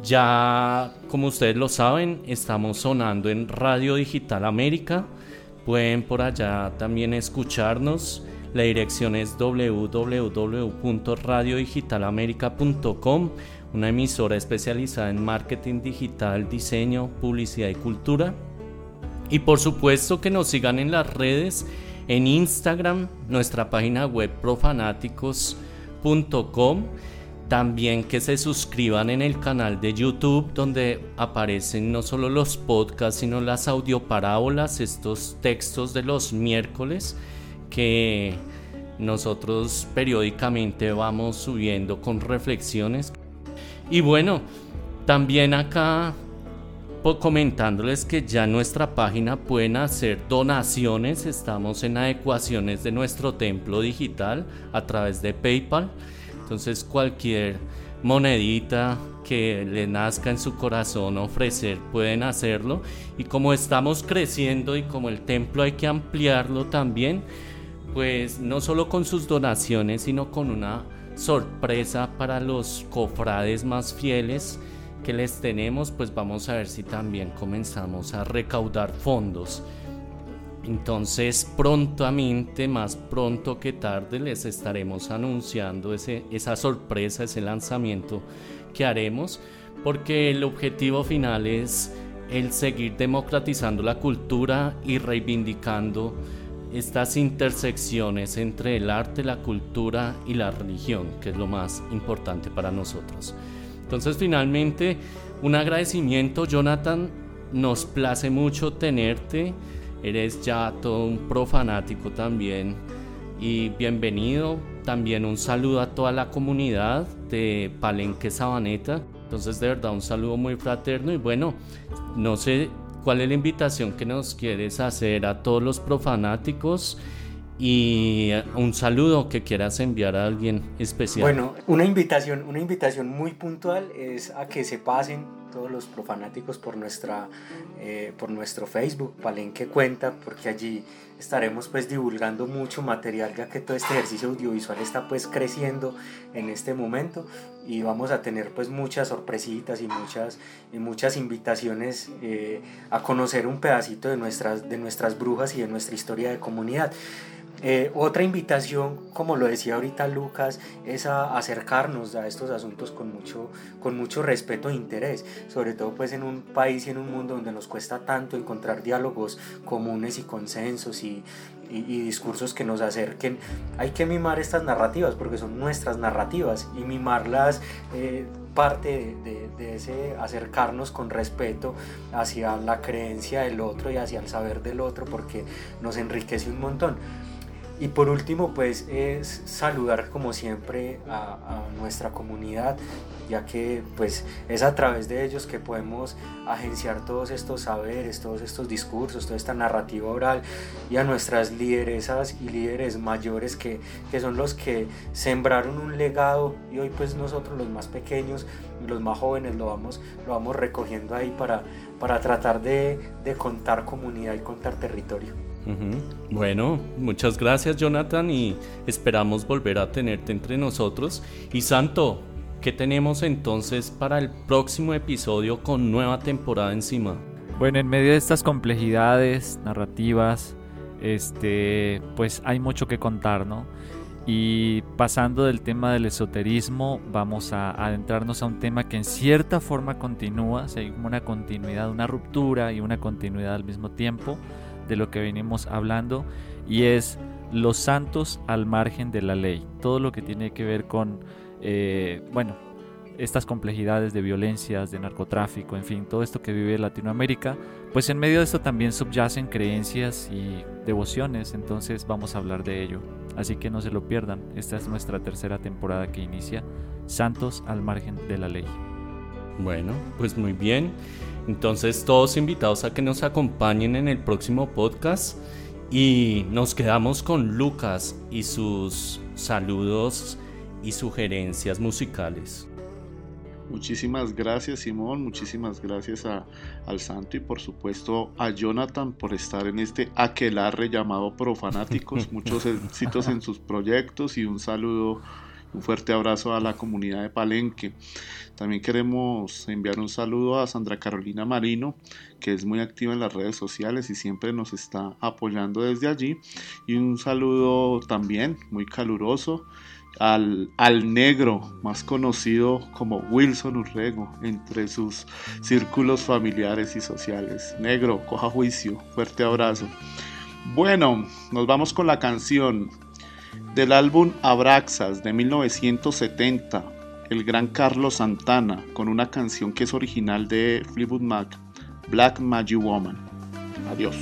[SPEAKER 3] Ya, como ustedes lo saben, estamos sonando en Radio Digital América. Pueden por allá también escucharnos. La dirección es www.radiodigitalamerica.com una emisora especializada en marketing digital, diseño, publicidad y cultura. Y por supuesto que nos sigan en las redes, en Instagram, nuestra página web profanáticos.com. También que se suscriban en el canal de YouTube donde aparecen no solo los podcasts, sino las audioparábolas, estos textos de los miércoles que nosotros periódicamente vamos subiendo con reflexiones. Y bueno, también acá comentándoles que ya en nuestra página pueden hacer donaciones, estamos en adecuaciones de nuestro templo digital a través de PayPal, entonces cualquier monedita que le nazca en su corazón ofrecer pueden hacerlo y como estamos creciendo y como el templo hay que ampliarlo también, pues no solo con sus donaciones sino con una sorpresa para los cofrades más fieles que les tenemos, pues vamos a ver si también comenzamos a recaudar fondos. Entonces prontamente, más pronto que tarde, les estaremos anunciando ese, esa sorpresa, ese lanzamiento que haremos, porque el objetivo final es el seguir democratizando la cultura y reivindicando estas intersecciones entre el arte, la cultura y la religión, que es lo más importante para nosotros. Entonces finalmente, un agradecimiento, Jonathan, nos place mucho tenerte, eres ya todo un profanático también y bienvenido, también un saludo a toda la comunidad de Palenque Sabaneta, entonces de verdad un saludo muy fraterno y bueno, no sé ¿Cuál es la invitación que nos quieres hacer a todos los profanáticos? Y un saludo que quieras enviar a alguien especial.
[SPEAKER 4] Bueno, una invitación, una invitación muy puntual es a que se pasen todos los profanáticos por, nuestra, eh, por nuestro Facebook, Palenque Cuenta, porque allí estaremos pues divulgando mucho material ya que todo este ejercicio audiovisual está pues creciendo en este momento y vamos a tener pues muchas sorpresitas y muchas, y muchas invitaciones eh, a conocer un pedacito de nuestras, de nuestras brujas y de nuestra historia de comunidad. Eh, otra invitación, como lo decía ahorita Lucas, es acercarnos a estos asuntos con mucho, con mucho respeto e interés, sobre todo pues en un país y en un mundo donde nos cuesta tanto encontrar diálogos comunes y consensos y, discursos que nos acerquen. Hay que mimar estas narrativas porque son nuestras narrativas y mimarlas eh, parte de, de, ese acercarnos con respeto hacia la creencia del otro y hacia el saber del otro porque nos enriquece un montón. Y por último, pues es saludar como siempre a, nuestra comunidad, ya que pues es a través de ellos que podemos agenciar todos estos saberes, todos estos discursos, toda esta narrativa oral y a nuestras lideresas y líderes mayores que, que son los que sembraron un legado y hoy pues nosotros los más pequeños, los más jóvenes lo vamos, lo vamos recogiendo ahí para, para tratar de, de contar comunidad y contar territorio.
[SPEAKER 3] Bueno, muchas gracias Jonathan y esperamos volver a tenerte entre nosotros. Y Santo, ¿qué tenemos entonces para el próximo episodio con nueva temporada encima?
[SPEAKER 2] Bueno, en medio de estas complejidades narrativas, este, pues hay mucho que contar, ¿no? Y pasando del tema del esoterismo, vamos a adentrarnos a un tema que en cierta forma continúa, o hay como una continuidad, una ruptura y una continuidad al mismo tiempo de lo que venimos hablando y es los santos al margen de la ley. Todo lo que tiene que ver con, eh, bueno, estas complejidades de violencias, de narcotráfico, en fin, todo esto que vive Latinoamérica, pues en medio de esto también subyacen creencias y devociones, entonces vamos a hablar de ello. Así que no se lo pierdan, esta es nuestra tercera temporada que inicia, Santos al margen de la ley.
[SPEAKER 3] Bueno, pues muy bien. Entonces todos invitados a que nos acompañen en el próximo podcast y nos quedamos con Lucas y sus saludos y sugerencias musicales.
[SPEAKER 5] Muchísimas gracias Simón, muchísimas gracias a, al Santo y por supuesto a Jonathan por estar en este aquelarre llamado Profanáticos. Muchos éxitos en sus proyectos y un saludo, un fuerte abrazo a la comunidad de Palenque. También queremos enviar un saludo a Sandra Carolina Marino, que es muy activa en las redes sociales y siempre nos está apoyando desde allí. Y un saludo también muy caluroso al, al, negro, más conocido como Wilson Urrego, entre sus círculos familiares y sociales. Negro, coja juicio, fuerte abrazo. Bueno, nos vamos con la canción del álbum Abraxas de 1970, el gran Carlos Santana, con una canción que es original de Fleetwood Mac, Black Magic Woman. Adiós.